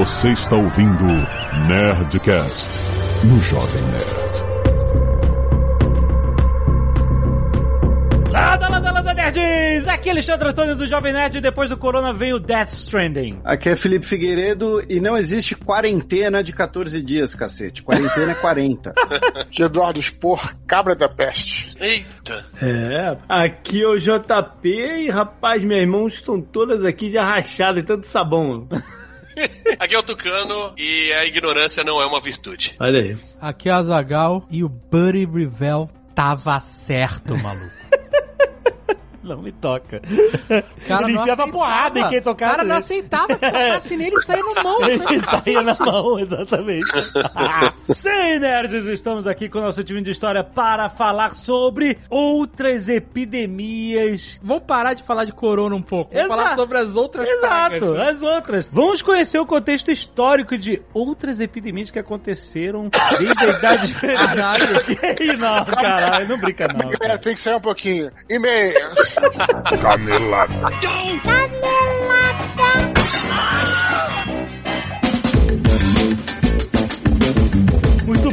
Você está ouvindo Nerdcast no Jovem Nerd. Lada, lada, lada, nerds! Aqui é Alexandre Antônio do Jovem Nerd e depois do Corona veio Death Stranding. Aqui é Felipe Figueiredo e não existe quarentena de 14 dias, cacete. Quarentena é 40. Que Eduardo Expor, cabra da peste. Eita. É, aqui é o JP e rapaz, meus irmãos estão todas aqui já rachadas de tanto sabão. Aqui é o Tucano e a ignorância não é uma virtude. Olha aí. Aqui é a Zagal e o Buddy Rivel tava certo, maluco. Não me toca. Cara, Ele enfiava aceitava. porrada em quem tocasse O cara não aceitava que tocasse nele e saía no mão. Ele saía na mão, exatamente. Sim, nerds, estamos aqui com o nosso time de história para falar sobre outras epidemias. Vamos parar de falar de corona um pouco. Vamos Exato. falar sobre as outras Exato, pragas. as outras. Vamos conhecer o contexto histórico de outras epidemias que aconteceram desde a idade Caralho. Não, caralho, não brinca não. É, cara. tem que ser um pouquinho. E-mails. Canelada. Muito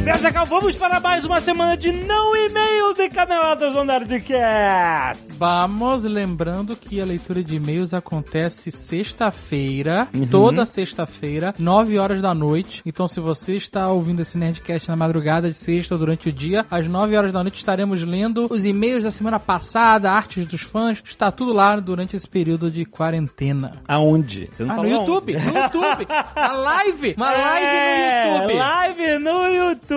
bem, Zagal, vamos para mais uma semana de não e-mails e caneladas do Nerdcast. Vamos lembrando que a leitura de e-mails acontece sexta-feira, Uhum. toda sexta-feira, 9 horas da noite. Então, se você está ouvindo esse Nerdcast na madrugada de sexta ou durante o dia, às 9 horas da noite estaremos lendo os e-mails da semana passada, artes dos fãs. Está tudo lá durante esse período de quarentena. Aonde? Você não Ah, no YouTube, no YouTube, na live, uma live É, no YouTube. Live no YouTube.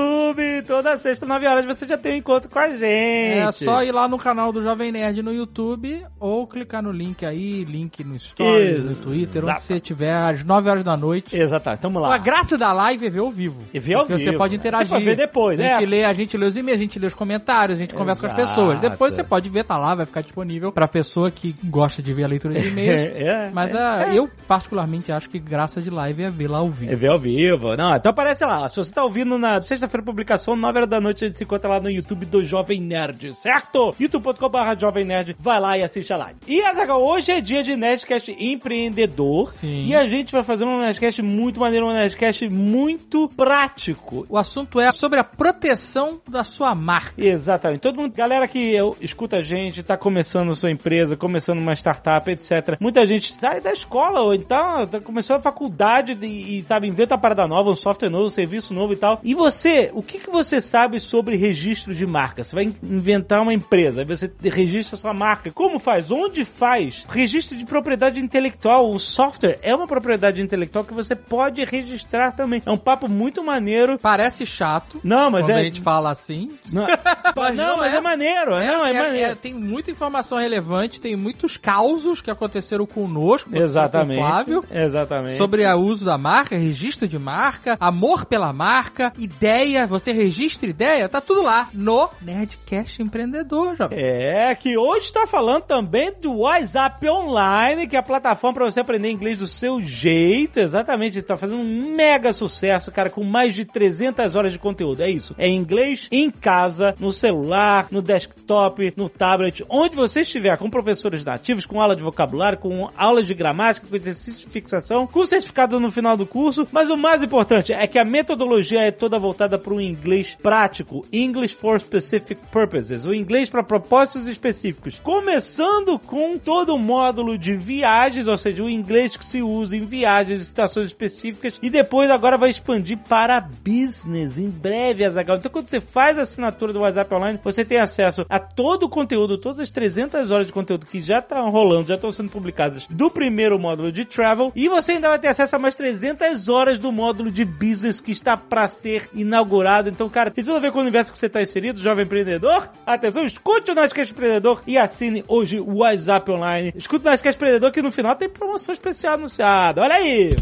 Toda sexta, 9 horas, você já tem um encontro com a gente. É só ir lá no canal do Jovem Nerd no YouTube ou clicar no link aí, link no Stories, Isso. no Twitter, onde Exato. você tiver às 9 horas da noite. Exatamente, tamo lá. A graça da live é ver ao vivo. E ver ao vivo, Você pode né? interagir. Você pode ver depois, a gente né? lê, A gente lê os e-mails, a gente lê os comentários, a gente conversa com as Exato. pessoas. Depois você pode ver, tá lá, vai ficar disponível pra pessoa que gosta de ver a leitura de e-mails. É, Mas é, ah, é. eu, particularmente, acho que graça de live é ver lá ao vivo. É ver ao vivo. Não, então aparece lá. Se você tá ouvindo na sexta-feira publicação, 9 horas da noite, a gente se encontra lá no YouTube do Jovem Nerd, certo? youtube.com.br Jovem Nerd. Vai lá e assiste a live. E, Azaghal, hoje é dia de Nerdcast empreendedor. Sim. E a gente vai fazer um Nerdcast muito maneiro, um Nerdcast muito prático. O assunto é sobre a proteção da sua marca. Exatamente. Todo mundo, galera que eu, escuta a gente, tá começando sua empresa, começando uma startup, etc. Muita gente sai da escola ou então tá começando a faculdade e, e, sabe, inventa uma parada nova, um software novo, um serviço novo e tal. E você, o que, que você sabe sobre registro de marca? Você vai inventar uma empresa, aí você registra sua marca. Como faz? Onde faz? Registro de propriedade intelectual. O software é uma propriedade intelectual que você pode registrar também. É um papo muito maneiro. Parece chato. Não, mas quando é. a gente fala assim. Não, Mas não, não mas é. é, maneiro. não, é, é- maneiro. é- tem muita informação relevante, tem muitos causos que aconteceram conosco, Exatamente. com o Flávio, Exatamente. sobre o uso da marca, registro de marca, amor pela marca, ideia, você registra ideia, tá tudo lá no Nerdcast Empreendedor, jovem. É, que hoje está falando também do WhatsApp Online, que é a plataforma para você aprender inglês do seu jeito. Exatamente, está fazendo um mega sucesso, cara, com mais de 300 horas de conteúdo. É isso. É inglês em casa, no celular, no desktop, no tablet, onde você estiver, com professores nativos, com aula de vocabulário, com aulas de gramática, com exercício de fixação, com certificado no final do curso. Mas o mais importante é que a metodologia é toda voltada para o inglês prático, English for Specific Purposes, o inglês para propósitos específicos. Começando com todo o módulo de viagens, ou seja, o inglês que se usa em viagens, estações específicas, e depois agora vai expandir para business em breve, Azaghal. Então quando você faz a assinatura do WhatsApp Online, você tem acesso a todo o conteúdo, todas as 300 horas de conteúdo que já estão rolando, já estão sendo publicadas do primeiro módulo de travel, e você ainda vai ter acesso a mais 300 horas do módulo de business que está para ser inaugurado. Então, cara, tem tudo a ver com o universo que você está inserido, jovem empreendedor. Atenção, escute o Nerdcast Empreendedor e assine hoje o WhatsApp Online. Escute o Nerdcast Empreendedor que no final tem promoção especial anunciada. Olha aí!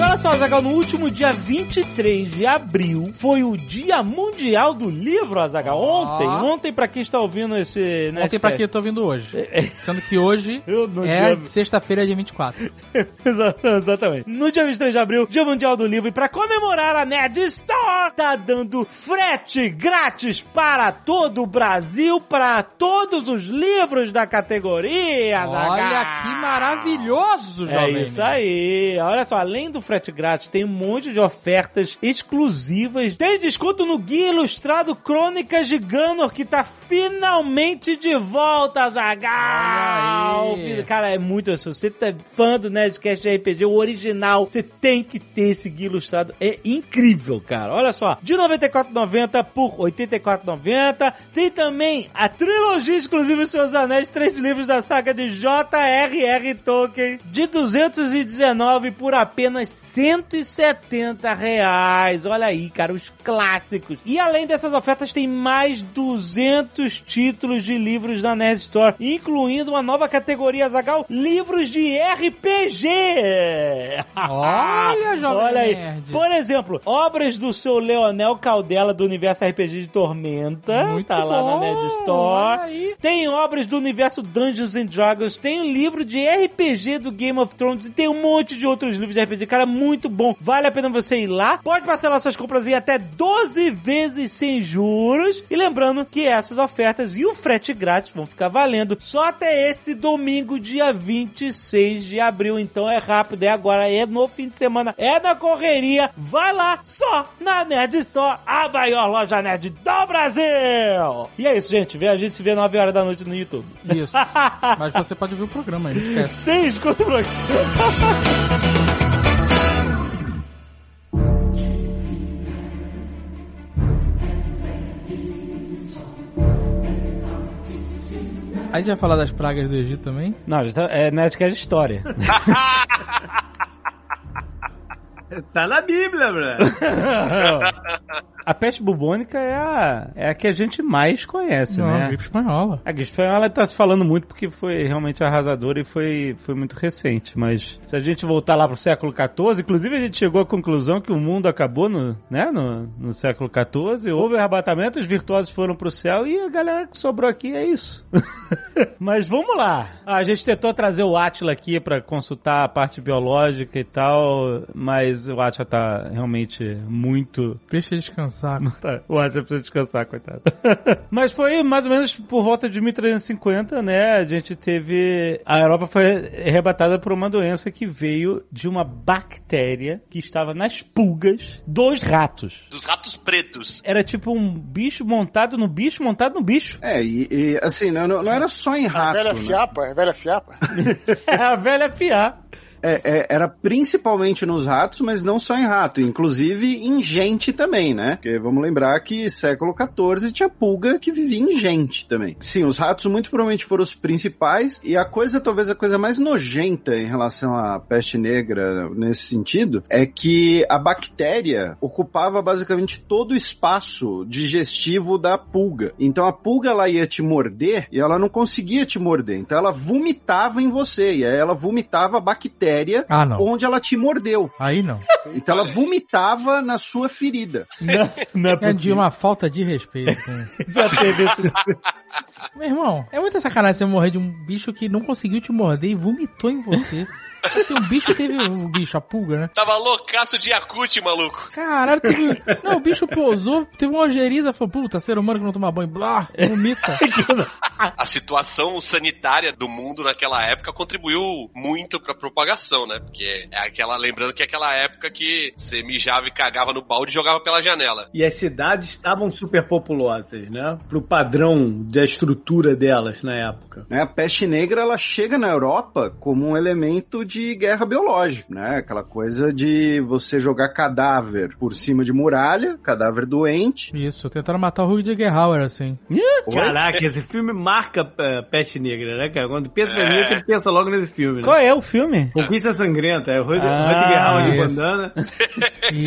E olha só, Azagal, no último dia 23 de abril foi o Dia Mundial do Livro, Azagal. Ontem, Ah. ontem pra quem está ouvindo esse... Ontem pra quem eu tô vindo hoje. Sendo que hoje é sexta-feira, dia 24. Exa- Exatamente. No dia 23 de abril, Dia Mundial do Livro, e pra comemorar a Nerd Store, tá dando frete grátis para todo o Brasil, para todos os livros da categoria. Azaghal. Olha que maravilhoso, É jovem. isso aí. Olha só, além do frete grátis, tem um monte de ofertas exclusivas. Tem desconto no Guia Ilustrado Crônicas de Ganor, que tá finalmente de volta, Zagal. Cara, é muito isso. Você tá fã do Nerdcast de RPG, o original, você tem que ter esse Guia Ilustrado. É incrível, cara. Olha só, de R$ 94,90 por R$ 84,90. Tem também a trilogia exclusiva dos Seus Anéis, três livros da saga de J.R.R. Tolkien, de 219 por apenas 170 reais. Olha aí, cara, os clássicos. E além dessas ofertas, tem mais 200 títulos de livros da Nerd Store, incluindo uma nova categoria, Zagal, livros de RPG. Olha, jovem Olha aí. nerd. Por exemplo, obras do seu Leonel Caldela do universo RPG de Tormenta, Muito tá lá na bom, Nerd Store. aí. Tem obras do universo Dungeons and Dragons, tem um livro de RPG do Game of Thrones e tem um monte de outros livros de RPG, cara, muito bom. Vale a pena você ir lá. Pode parcelar suas compras em até 12 vezes sem juros. E lembrando que essas ofertas e o frete grátis vão ficar valendo só até esse domingo, dia 26 de abril. Então é rápido, é agora, é no fim de semana, é na correria. Vai lá, só na Nerd Store, a maior loja nerd do Brasil. E é isso, gente. Vê a gente se vê 9 horas da noite no YouTube. Isso. Mas você pode ver o programa, não esquece. Sim, escuta o programa. A gente vai falar das pragas do Egito também? Não, isso é Nerdcast História. Tá na Bíblia, bro. a peste bubônica é a, é a que a gente mais conhece, Não, né? gripe espanhola. A gripe espanhola tá se falando muito porque foi realmente arrasadora e foi, foi muito recente. Mas se a gente voltar lá pro século XIV, inclusive a gente chegou à conclusão que o mundo acabou no, né, no, no século XIV. Houve arrebatamento, os virtuosos foram pro céu e a galera que sobrou aqui é isso. Mas vamos lá. A gente tentou trazer o Atila aqui pra consultar a parte biológica e tal, mas o Atila tá realmente muito Deixa ele descansar. Tá, o Atila precisa descansar, coitado. Mas foi mais ou menos por volta de 1350, né? A gente teve. A Europa foi arrebatada por uma doença que veio de uma bactéria que estava nas pulgas dos ratos. Dos ratos pretos. Era tipo um bicho montado no bicho, montado no bicho. É, e, e, assim, não, não era só em A rato. velha né? fiapa, a velha fiapa. É a velha fiar. É, é, era principalmente nos ratos, mas não só em rato, inclusive em gente também, né? Porque vamos lembrar que século XIV tinha pulga que vivia em gente também. Sim, os ratos muito provavelmente foram os principais, e a coisa, talvez a coisa mais nojenta em relação à peste negra nesse sentido, é que a bactéria ocupava basicamente todo o espaço digestivo da pulga. Então a pulga ela ia te morder e ela não conseguia te morder. Então ela vomitava em você, e aí ela vomitava a bactéria Ah, não. onde ela te mordeu. Aí não. Então ela vomitava na sua ferida. Não, não é É de uma falta de respeito. com- Já teve. Meu irmão, é muita sacanagem você morrer de um bicho que não conseguiu te morder e vomitou em você. Assim, o bicho teve. O bicho, a pulga, né? Tava loucaço de Yakut, maluco. Caralho, teve. Não, o bicho pousou, teve uma ojeriza, falou, puta, ser humano que não toma banho, blá, vomita. A situação sanitária do mundo naquela época contribuiu muito pra propagação, né? Porque é aquela, lembrando que é aquela época que você mijava e cagava no balde e jogava pela janela. E as cidades estavam super populosas, né? Pro padrão da estrutura delas na época. Né? A peste negra ela chega na Europa como um elemento de guerra biológica, né? Aquela coisa de você jogar cadáver por cima de muralha, cadáver doente. Isso, tentaram matar o Rutger Hauer, assim. Caraca, esse filme marca é, peste negra, né, cara? Quando pensa em peste negra, ele pensa logo nesse filme, né? Qual é o filme? Conquista Sangrenta, é o Rud- Ah, Rutger Hauer de bandana. E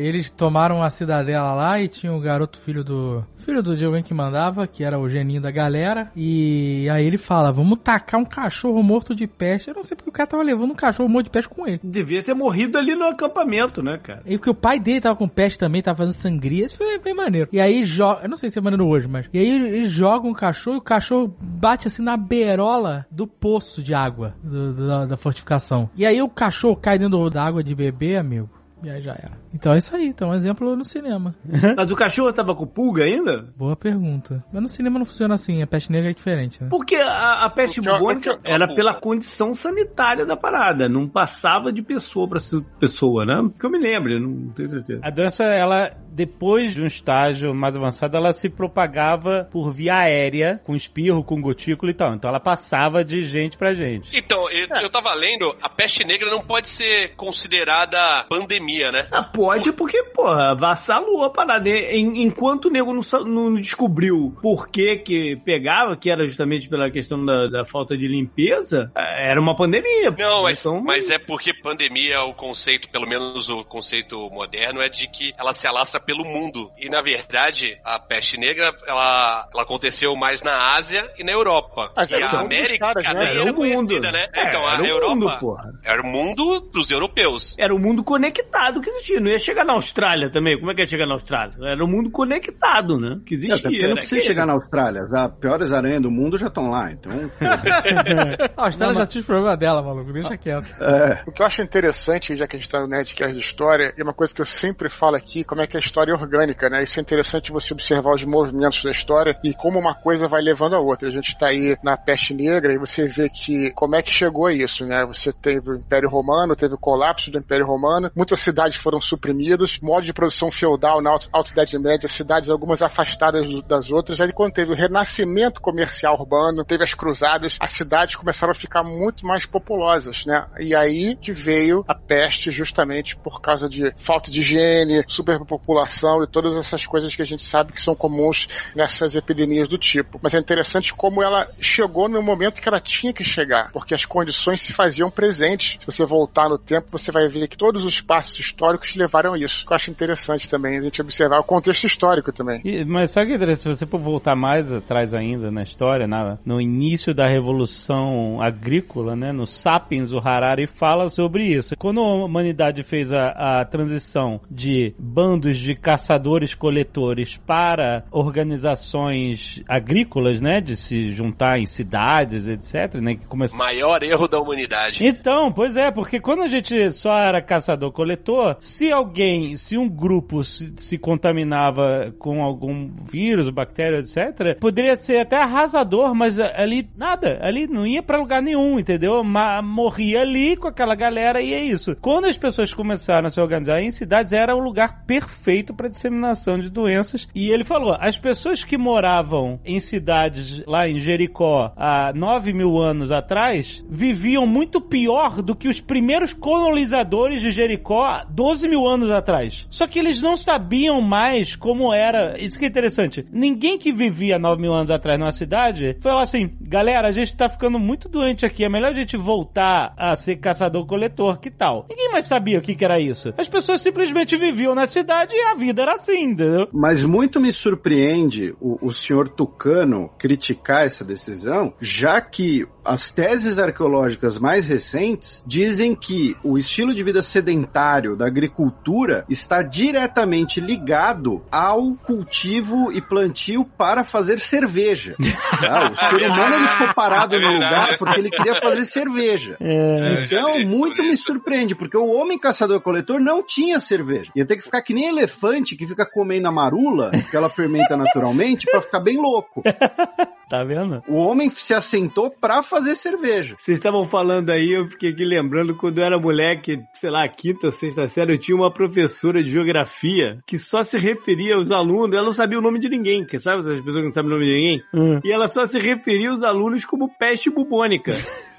eles tomaram a cidadela lá e tinha o garoto filho do. Filho do de alguém que mandava, que era o geninho da galera. E aí ele fala: vamos tacar um cachorro morto de peste. Eu não sei porque o cara tava levando levando um cachorro morto de peste com ele. Devia ter morrido ali no acampamento, né, cara? E porque o pai dele tava com peste também, tava fazendo sangria, isso foi bem maneiro. E aí joga, eu não sei se é maneiro hoje, mas. E aí eles jogam o cachorro e o cachorro bate assim na beirola do poço de água do- do- da, da fortificação. E aí o cachorro cai dentro da água de bebê, amigo. E aí já era. Então é isso aí, então um exemplo no cinema. Mas o cachorro tava com pulga ainda? Boa pergunta. Mas no cinema não funciona assim, a peste negra é diferente, né? Porque a, a peste Porque- bubônica porque- era pela condição sanitária da parada, não passava de pessoa pra pessoa, né? Que eu me lembro, eu não tenho certeza. A doença, ela, depois de um estágio mais avançado, ela se propagava por via aérea, com espirro, com gotícula e tal. Então ela passava de gente pra gente. Então, eu, eu tava lendo, a peste negra não pode ser considerada pandemia, né? Ah, pode porque, porra, vassalou a parada. Enquanto o nego não, não descobriu por que que pegava, que era justamente pela questão da, da falta de limpeza, eh, era uma pandemia. Não, mas, Então, mas é porque pandemia, o conceito, pelo menos o conceito moderno, é de que ela se alastra pelo mundo. E, na verdade, a peste negra, ela, ela aconteceu mais na Ásia e na Europa. Mas e a dos América caras, né? Era era, o mundo. conhecida, né? É, então, a era o Europa mundo, porra. era o mundo pros europeus. Era o mundo conectado que existia. Não ia chegar na Austrália também. Como é que ia chegar na Austrália? Era o mundo conectado, né? Que É, existia. até porque não precisa aquele. chegar na Austrália. As piores aranhas do mundo já estão lá. Então, A Austrália já tinha os problemas dela, maluco, deixa quieto. é, O que eu acho interessante, já que a gente tá no Nerdcast de história, e é uma coisa que eu sempre falo aqui, como é que a história é orgânica, né? Isso é interessante você observar os movimentos da história e como uma coisa vai levando a outra. A gente tá aí na peste negra e você vê que como é que chegou a isso, né? Você teve o Império Romano, teve o colapso do Império Romano, muitas cidades foram suprimidas, modo de produção feudal na Alta Idade Média, cidades algumas afastadas das outras. Aí quando teve o renascimento comercial urbano, teve as cruzadas, as cidades começaram a ficar muito mais populosas, né? E aí que veio a peste justamente por causa de falta de higiene, superpopulação e todas essas coisas que a gente sabe que são comuns nessas epidemias do tipo. Mas é interessante como ela chegou no momento que ela tinha que chegar, porque as condições se faziam presentes. Se você voltar no tempo, você vai ver que todos os passos históricos levaram a isso. Eu acho interessante também a gente observar o contexto histórico também. E- mas sabe o que é interessante? Se você for voltar mais atrás ainda na história, na- no início da Revolução Agrícola, né, no Sapiens, o Harari fala sobre isso. Quando a humanidade fez a, a transição de bandos de caçadores-coletores para organizações agrícolas, né, de se juntar em cidades, etc., né, que começou... Maior erro da humanidade. Então, pois é, porque quando a gente só era caçador-coletor, se alguém, se um grupo se, se contaminava com algum vírus, bactéria, etc., poderia ser até arrasador, mas ali nada, ali não ia pra lugar nenhum, entendeu? Ma morria ali com aquela galera e é isso. Quando as pessoas começaram a se organizar em cidades, era o lugar perfeito para disseminação de doenças. E ele falou: as pessoas que moravam em cidades lá em Jericó há 9 mil anos atrás viviam muito pior do que os primeiros colonizadores de Jericó 12 mil anos atrás. Só que eles não sabiam mais como era. Isso que é interessante. Ninguém que vivia 9 mil anos atrás numa cidade lá assim: galera, a gente tá ficando muito doente aqui. É melhor a gente voltar a ser caçador-coletor, que tal? Ninguém mais sabia o que, que era isso. As pessoas simplesmente viviam na cidade e a vida era assim, entendeu? Mas muito me surpreende o, o senhor Tucano criticar essa decisão, já que as teses arqueológicas mais recentes dizem que o estilo de vida sedentário da agricultura está diretamente ligado ao cultivo e plantio para fazer cerveja. tá? O ser humano ele ficou parado no lugar porque ele queria fazer cerveja. É, Então, muito me surpreende, porque o homem caçador-coletor não tinha cerveja. Ia ter que ficar que nem elefante que fica comendo a marula, que ela fermenta naturalmente, pra ficar bem louco. Tá vendo? O homem se assentou pra fazer cerveja. Vocês estavam falando aí, eu fiquei aqui lembrando quando eu era moleque, sei lá, quinta ou sexta série, eu tinha uma professora de geografia que só se referia aos alunos, ela não sabia o nome de ninguém, que sabe essas pessoas que não sabem o nome de ninguém? Hum. E ela só se referia aos alunos como peste bubônica.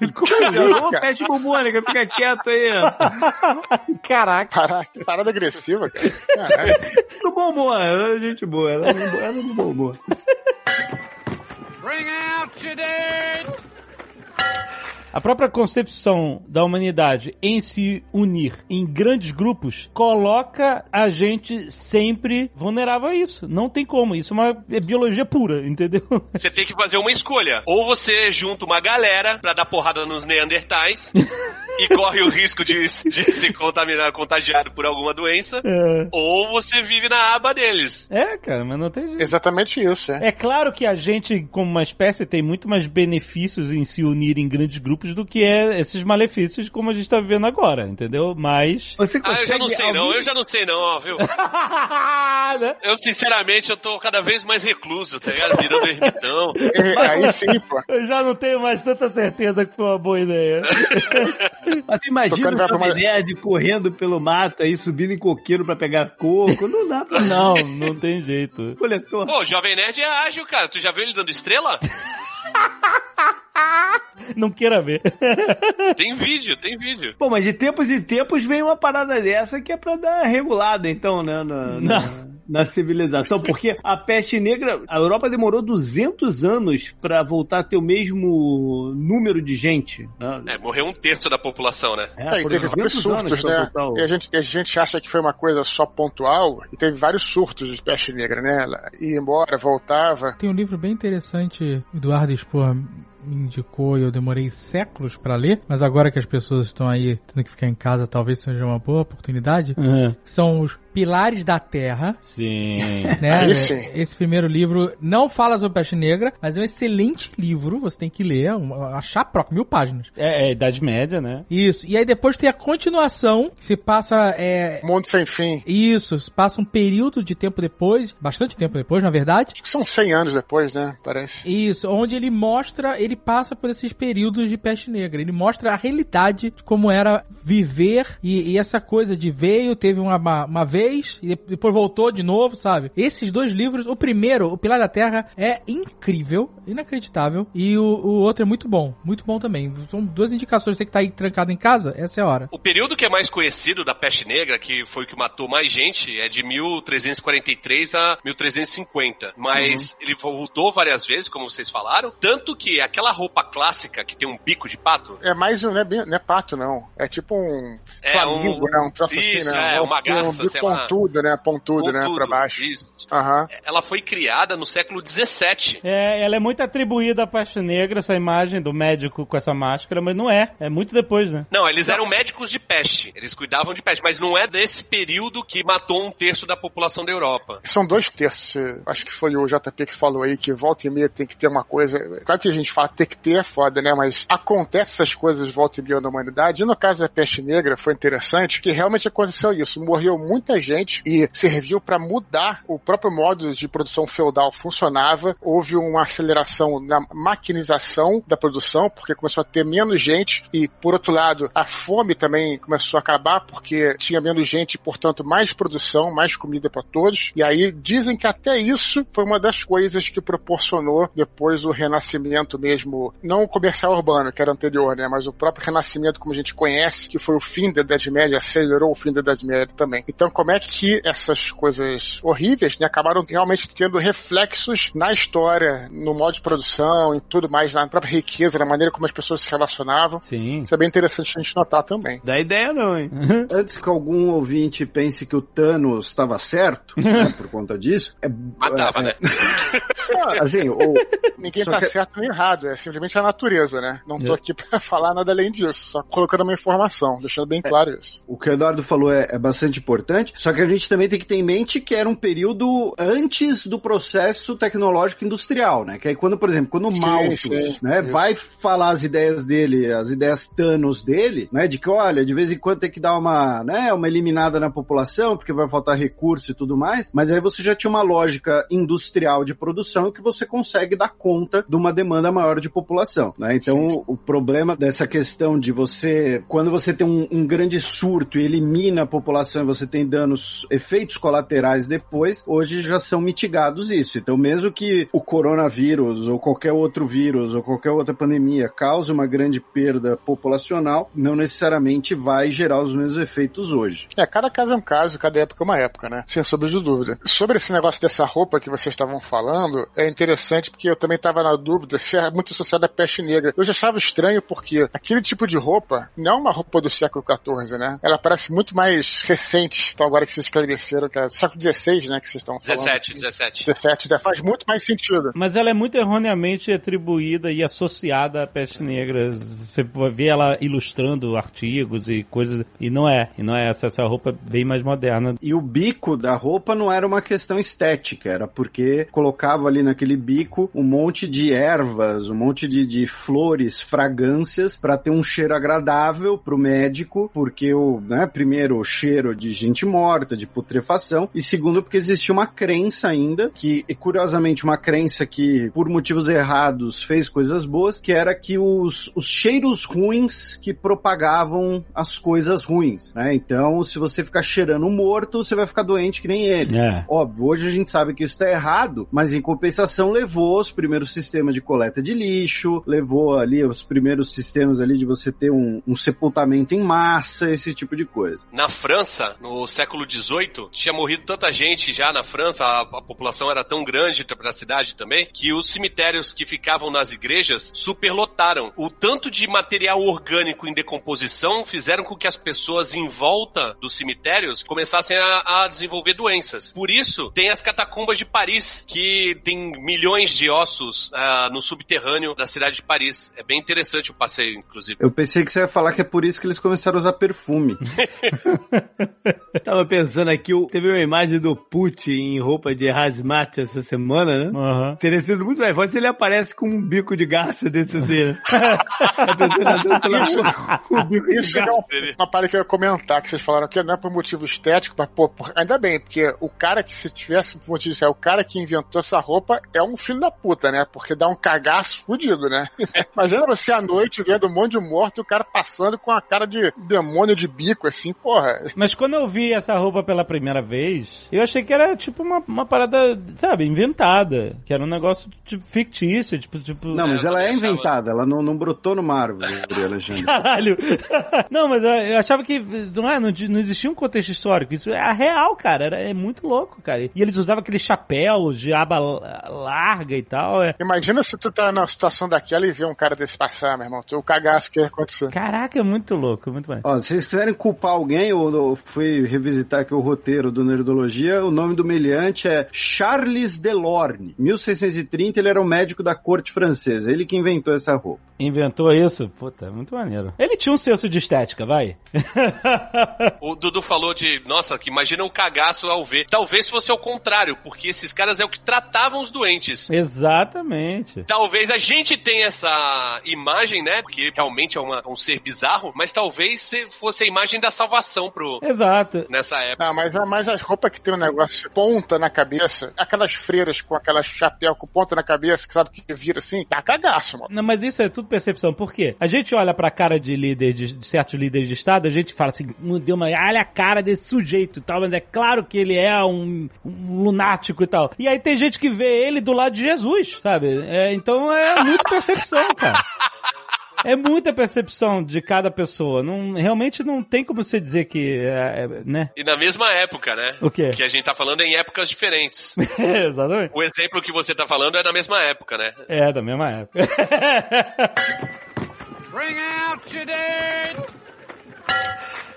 Ô, peste bubônica, fica quieto aí. Caraca. Caraca, que parada agressiva, cara. Caralho. No bom humor, ela é gente boa, ela era ela era no bom humor. Bring out your dead! A própria concepção da humanidade em se unir em grandes grupos coloca a gente sempre vulnerável a isso. Não tem como. Isso é uma é biologia pura, entendeu? Você tem que fazer uma escolha. Ou você junta uma galera pra dar porrada nos Neandertais. e corre o risco de, de se contaminar, contagiado por alguma doença, É. ou você vive na aba deles. É, cara, mas não tem jeito. Exatamente isso, é. É claro que a gente, como uma espécie, tem muito mais benefícios em se unir em grandes grupos do que é esses malefícios como a gente tá vivendo agora, entendeu? Mas. Você Ah, consegue eu já não sei não, alguém- eu já não sei não, ó, viu? Né? Eu, sinceramente, eu tô cada vez mais recluso, tá ligado? Virando ermitão. É, Aí sim, pô. Eu já não tenho mais tanta certeza que foi uma boa ideia. Mas imagina o uma- Jovem Nerd correndo pelo mato aí, subindo em coqueiro pra pegar coco. Não dá pra Não, não tem jeito. coletor. Pô, o Jovem Nerd é ágil, cara. Tu já viu ele dando estrela? Não queira ver. Tem vídeo, tem vídeo. Pô, mas de tempos em tempos vem uma parada dessa que é pra dar regulada, então, né? Na, na, na civilização. Porque a peste negra, a Europa demorou 200 anos pra voltar a ter o mesmo número de gente. Né? É, morreu um terço da população, né? É, É, e teve vários 200 anos surtos, né? o- E a gente, a gente acha que foi uma coisa só pontual, e teve vários surtos de peste negra, né? Ela ia embora, voltava. Tem um livro bem interessante, Eduardo Expor me indicou e eu demorei séculos pra ler, mas agora que as pessoas estão aí tendo que ficar em casa, talvez seja uma boa oportunidade. São os Pilares da Terra, Sim. né? Aí sim. Esse primeiro livro não fala sobre peste negra, mas é um excelente livro, você tem que ler, um- achar próprio, mil páginas. É, é Idade Média, né? Isso. E aí depois tem a continuação, que se passa é, Mundo sem fim. isso, se passa um período de tempo depois, bastante tempo depois, na verdade. Acho que são 100 anos depois, né? Parece. Isso, onde ele mostra, ele passa por esses períodos de peste negra. Ele mostra a realidade de como era viver e, e essa coisa de veio, teve uma, uma, uma vez e depois voltou de novo, sabe? Esses dois livros, o primeiro, O Pilar da Terra, é incrível, inacreditável, e o, o outro é muito bom, muito bom também. São duas indicações, você que tá aí trancado em casa, essa é a hora. O período que é mais conhecido da peste negra, que foi o que matou mais gente, é de 1343 a 1350. Mas ele voltou várias vezes, como vocês falaram. Tanto que aquela roupa clássica que tem um bico de pato. É mais um, não é, bem- não é pato, não. É tipo um É flamingo, um- né? Um troço Isso, assim, né? é, um, uma garça, um sei lá. pontudo, né? Pontudo, né? pontudo, Pra baixo. Isso. Aham. Ela foi criada no século 17. É, ela é muito atribuída à peste negra, essa imagem do médico com essa máscara, mas não é. É muito depois, né? Não, eles eram médicos de peste. Eles cuidavam de peste, mas não é desse período que matou um terço da população da Europa. São dois terços. Acho que foi o JP que falou aí que volta e meia tem que ter uma coisa. Claro que a gente fala ter que ter é foda, né? Mas acontece essas coisas volta e meia na humanidade. E no caso da peste negra foi interessante que realmente aconteceu isso. Morreu muita gente e serviu para mudar o próprio modo de produção feudal funcionava. Houve uma aceleração na maquinização da produção, porque começou a ter menos gente e, por outro lado, a fome também começou a acabar porque tinha menos gente, portanto, mais produção, mais comida para todos. E aí dizem que até isso foi uma das coisas que proporcionou depois o renascimento mesmo, não o comercial urbano, que era anterior, né, mas o próprio renascimento como a gente conhece, que foi o fim da Idade Média, acelerou o fim da Idade Média também. Então, como é que essas coisas horríveis né, acabaram realmente tendo reflexos na história, no modo de produção, em tudo mais, na própria riqueza, na maneira como as pessoas se relacionavam. Sim. Isso é bem interessante a gente notar também. Dá ideia não, hein? Antes que algum ouvinte pense que o Thanos estava certo, né, por conta disso, é, Matava, é, né? assim, o, Ninguém Só tá que- certo nem errado, é simplesmente a natureza, né? Não tô É. aqui pra falar nada além disso, só colocando uma informação, deixando bem claro isso. o que o Eduardo falou é, é bastante importante, só que a gente também tem que ter em mente que era um período antes do processo tecnológico industrial, né? Que aí quando, por exemplo, quando o Malthus, né, isso. vai falar as ideias dele, as ideias Thanos dele, né, de que olha, de vez em quando tem que dar uma, né, uma eliminada na população, porque vai faltar recurso e tudo mais, mas aí você já tinha uma lógica industrial de produção que você consegue dar conta de uma demanda maior de população, né? Então, Sim, sim. o problema dessa questão de você, quando você tem um, um grande surto e elimina a população e você tem danos, efeitos colaterais depois, hoje já são mitigados isso. Então, mesmo que o coronavírus ou qualquer outro vírus ou qualquer outra pandemia cause uma grande perda populacional, não necessariamente vai gerar os mesmos efeitos hoje. É, cada caso é um caso, cada época é uma época, né? Sem sombra de dúvida. Sobre esse negócio dessa roupa que vocês estavam falando, é interessante porque eu também estava na dúvida se é muito muito associado à peste negra. Eu já achava estranho porque aquele tipo de roupa não é uma roupa do século XIV, né? Ela parece muito mais recente. Então agora que vocês esclareceram, que é do século XVI, né, que vocês estão falando. 17, 17. 17, já faz muito mais sentido. Mas ela é muito erroneamente atribuída e associada à peste negra. Você vê ela ilustrando artigos e coisas. E não é. E não é essa. Essa roupa é bem mais moderna. E o bico da roupa não era uma questão estética, era porque colocava ali naquele bico um monte de ervas, um monte de, de flores, fragrâncias, para ter um cheiro agradável pro médico, porque o, né, primeiro, o cheiro de gente morta, de putrefação, e segundo, porque existia uma crença ainda, que, curiosamente, uma crença que, por motivos errados, fez coisas boas, que era que os, os cheiros ruins que propagavam as coisas ruins, né? Então, se você ficar cheirando morto, você vai ficar doente que nem ele. É. Óbvio, hoje a gente sabe que isso está errado, mas em compensação levou os primeiros sistemas de coleta de lixo, levou ali os primeiros sistemas ali de você ter um, um sepultamento em massa, esse tipo de coisa. Na França, no século XVIII, tinha morrido tanta gente já na França, a, a população era tão grande pra cidade também, que os cemitérios que ficavam nas igrejas superlotaram. O tanto de material orgânico em decomposição fizeram com que as pessoas em volta dos cemitérios começassem a, a desenvolver doenças. Por isso, tem as catacumbas de Paris, que tem milhões de ossos ah, no subterrâneo da cidade de Paris. É bem interessante o passeio, inclusive. Eu pensei que você ia falar que é por isso que eles começaram a usar perfume. Tava pensando aqui, teve uma imagem do Putin em roupa de hazmat essa semana, né? Aham. Teria sido muito mais forte se ele aparece com um bico de garça desse assim, né? Um de Isso é garça. um- uma parada que eu ia comentar, que vocês falaram que não é por motivo estético, mas, pô, por- ainda bem, porque o cara que se tivesse por motivo estético, o cara que inventou essa roupa é um filho da puta, né? Porque dá um cagaço fudido, né? Imagina você à noite vendo um monte de morto e o cara passando com a cara de demônio de bico, assim, porra. Mas quando eu vi essa roupa pela primeira vez, eu achei que era tipo uma, uma parada, sabe, inventada. Que era um negócio tipo, fictício, tipo, tipo. Não, mas ela é eu achava. inventada, ela não, não brotou no árvore, Alexandre. Caralho! não, mas eu, eu achava que não, é, não, não existia um contexto histórico. Isso é real, cara. Era, é muito louco, cara. E eles usavam aquele chapéu de aba la- larga e tal. É. Imagina se tu tá numa situação daquela e vê um cara desse passar, meu irmão. O cagaço que ia acontecer. Caraca, é muito louco, muito bem. Ó, se vocês quiserem culpar alguém, eu, eu fui revisitar aqui o roteiro do Nerdologia, o nome do meliante é Charles Delorme. 1630, ele era um médico da corte francesa, ele que inventou essa roupa. Inventou isso? Puta, é muito maneiro. Ele tinha um senso de estética, vai. O Dudu falou de, nossa, que imagina o cagaço ao ver. Talvez fosse ao contrário, porque esses caras é o que tratavam os doentes. Exatamente. Talvez a gente tenha essa imagem, né? Porque realmente é uma- um ser bizarro, mas talvez se- fosse a imagem da salvação pro, Exato. nessa época. Ah, mas, mas as roupas que tem um negócio ponta na cabeça, aquelas freiras com aquelas chapéu com ponta na cabeça, que sabe que vira assim, tá cagaço, mano. Não, mas isso é tudo percepção. Por quê? A gente olha pra cara de líder de, de certos líderes de Estado, a gente fala assim, "Meu Deus, mas olha a cara desse sujeito e tal, mas é claro que ele é um, um lunático e tal. E aí tem gente que vê ele do lado de Jesus, sabe? É, então é muita percepção, cara. É muita percepção de cada pessoa. Não, realmente não tem como você dizer que é, é, né? E na mesma época, né? O quê? Que a gente tá falando em épocas diferentes. Exatamente. O exemplo que você tá falando é da mesma época, né? É, da mesma época.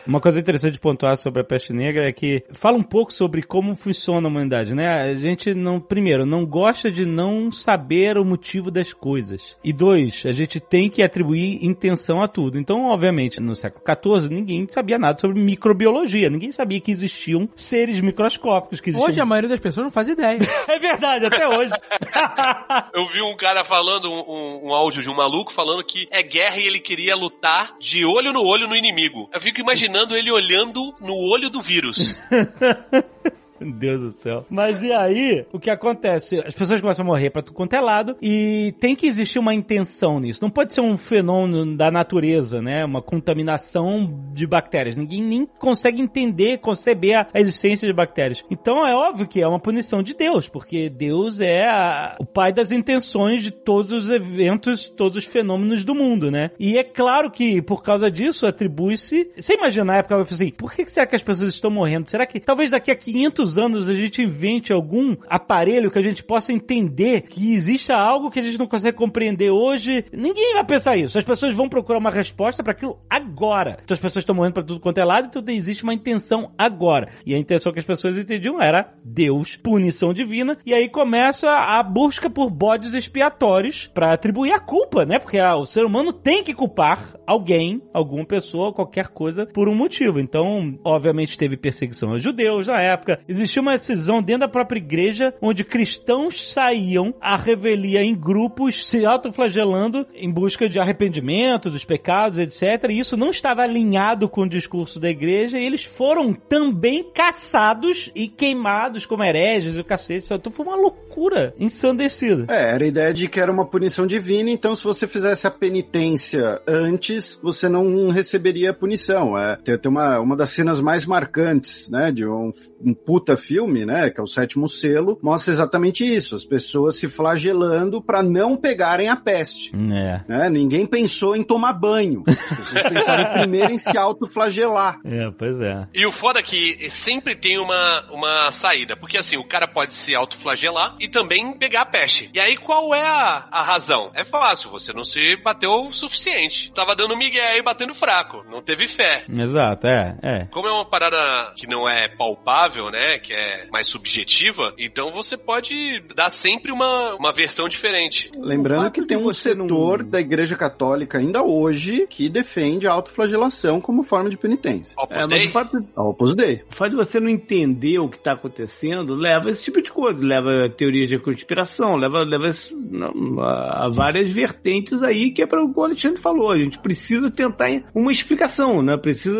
Uma coisa interessante de pontuar sobre a peste negra é que fala um pouco sobre como funciona a humanidade, né? A gente não, primeiro, não gosta de não saber o motivo das coisas. E dois, a gente tem que atribuir intenção a tudo. Então, obviamente, no século XIV, ninguém sabia nada sobre microbiologia. Ninguém sabia que existiam seres microscópicos. Que existiam... Hoje a maioria das pessoas não faz ideia. É verdade, até hoje. Eu vi um cara falando, um, um- um áudio de um maluco falando que é guerra e ele queria lutar de olho no olho no inimigo. Eu fico imaginando ele olhando no olho do vírus. Deus do céu. Mas e aí, o que acontece? As pessoas começam a morrer pra tudo quanto é lado e tem que existir uma intenção nisso. Não pode ser um fenômeno da natureza, né? Uma contaminação de bactérias. Ninguém nem consegue entender, conceber a existência de bactérias. Então é óbvio que é uma punição de Deus, porque Deus é a- o pai das intenções de todos os eventos, todos os fenômenos do mundo, né? E é claro que por causa disso atribui-se. Você imagina na época, eu falei assim, por que será que as pessoas estão morrendo? Será que talvez daqui a 500 anos a gente invente algum aparelho que a gente possa entender que exista algo que a gente não consegue compreender hoje, ninguém vai pensar isso. As pessoas vão procurar uma resposta para aquilo agora. Então as pessoas estão morrendo para tudo quanto é lado, então existe uma intenção agora. E a intenção que as pessoas entendiam era Deus, punição divina, e aí começa a busca por bodes expiatórios para atribuir a culpa, né? Porque ah, o ser humano tem que culpar alguém, alguma pessoa, qualquer coisa por um motivo. Então, obviamente teve perseguição aos judeus na época. Existia uma decisão dentro da própria igreja onde cristãos saíam à revelia em grupos se autoflagelando em busca de arrependimento dos pecados, etc. E isso não estava alinhado com o discurso da igreja e eles foram também caçados e queimados como hereges e o cacete. Então foi uma loucura ensandecida. É, era a ideia de que era uma punição divina, então se você fizesse a penitência antes, você não receberia a punição. É, tem, tem uma, uma das cenas mais marcantes, né, de um, um puta filme, né, que é o Sétimo Selo, mostra exatamente isso, as pessoas se flagelando para não pegarem a peste. É. Né? Ninguém pensou em tomar banho. As pessoas pensaram primeiro em se autoflagelar. É, pois é. E o foda é que sempre tem uma, uma saída, porque assim, o cara pode se autoflagelar e também pegar a peste. E aí qual é a, a razão? É fácil, você não se bateu o suficiente. Tava dando migué aí batendo fraco, não teve fé. Exato, é, é. Como é uma parada que não é palpável, né, que é mais subjetiva, então você pode dar sempre uma, uma versão diferente. Lembrando que tem um você não- setor da Igreja Católica ainda hoje que defende a autoflagelação como forma de penitência. Opus É, Dei? fato, Opus Dei. o fato de você não entender o que está acontecendo leva a esse tipo de coisa, leva a teorias de conspiração, leva, leva esse- não, a, a várias vertentes aí que é para o que o Alexandre falou. A gente precisa tentar uma explicação, né? Precisa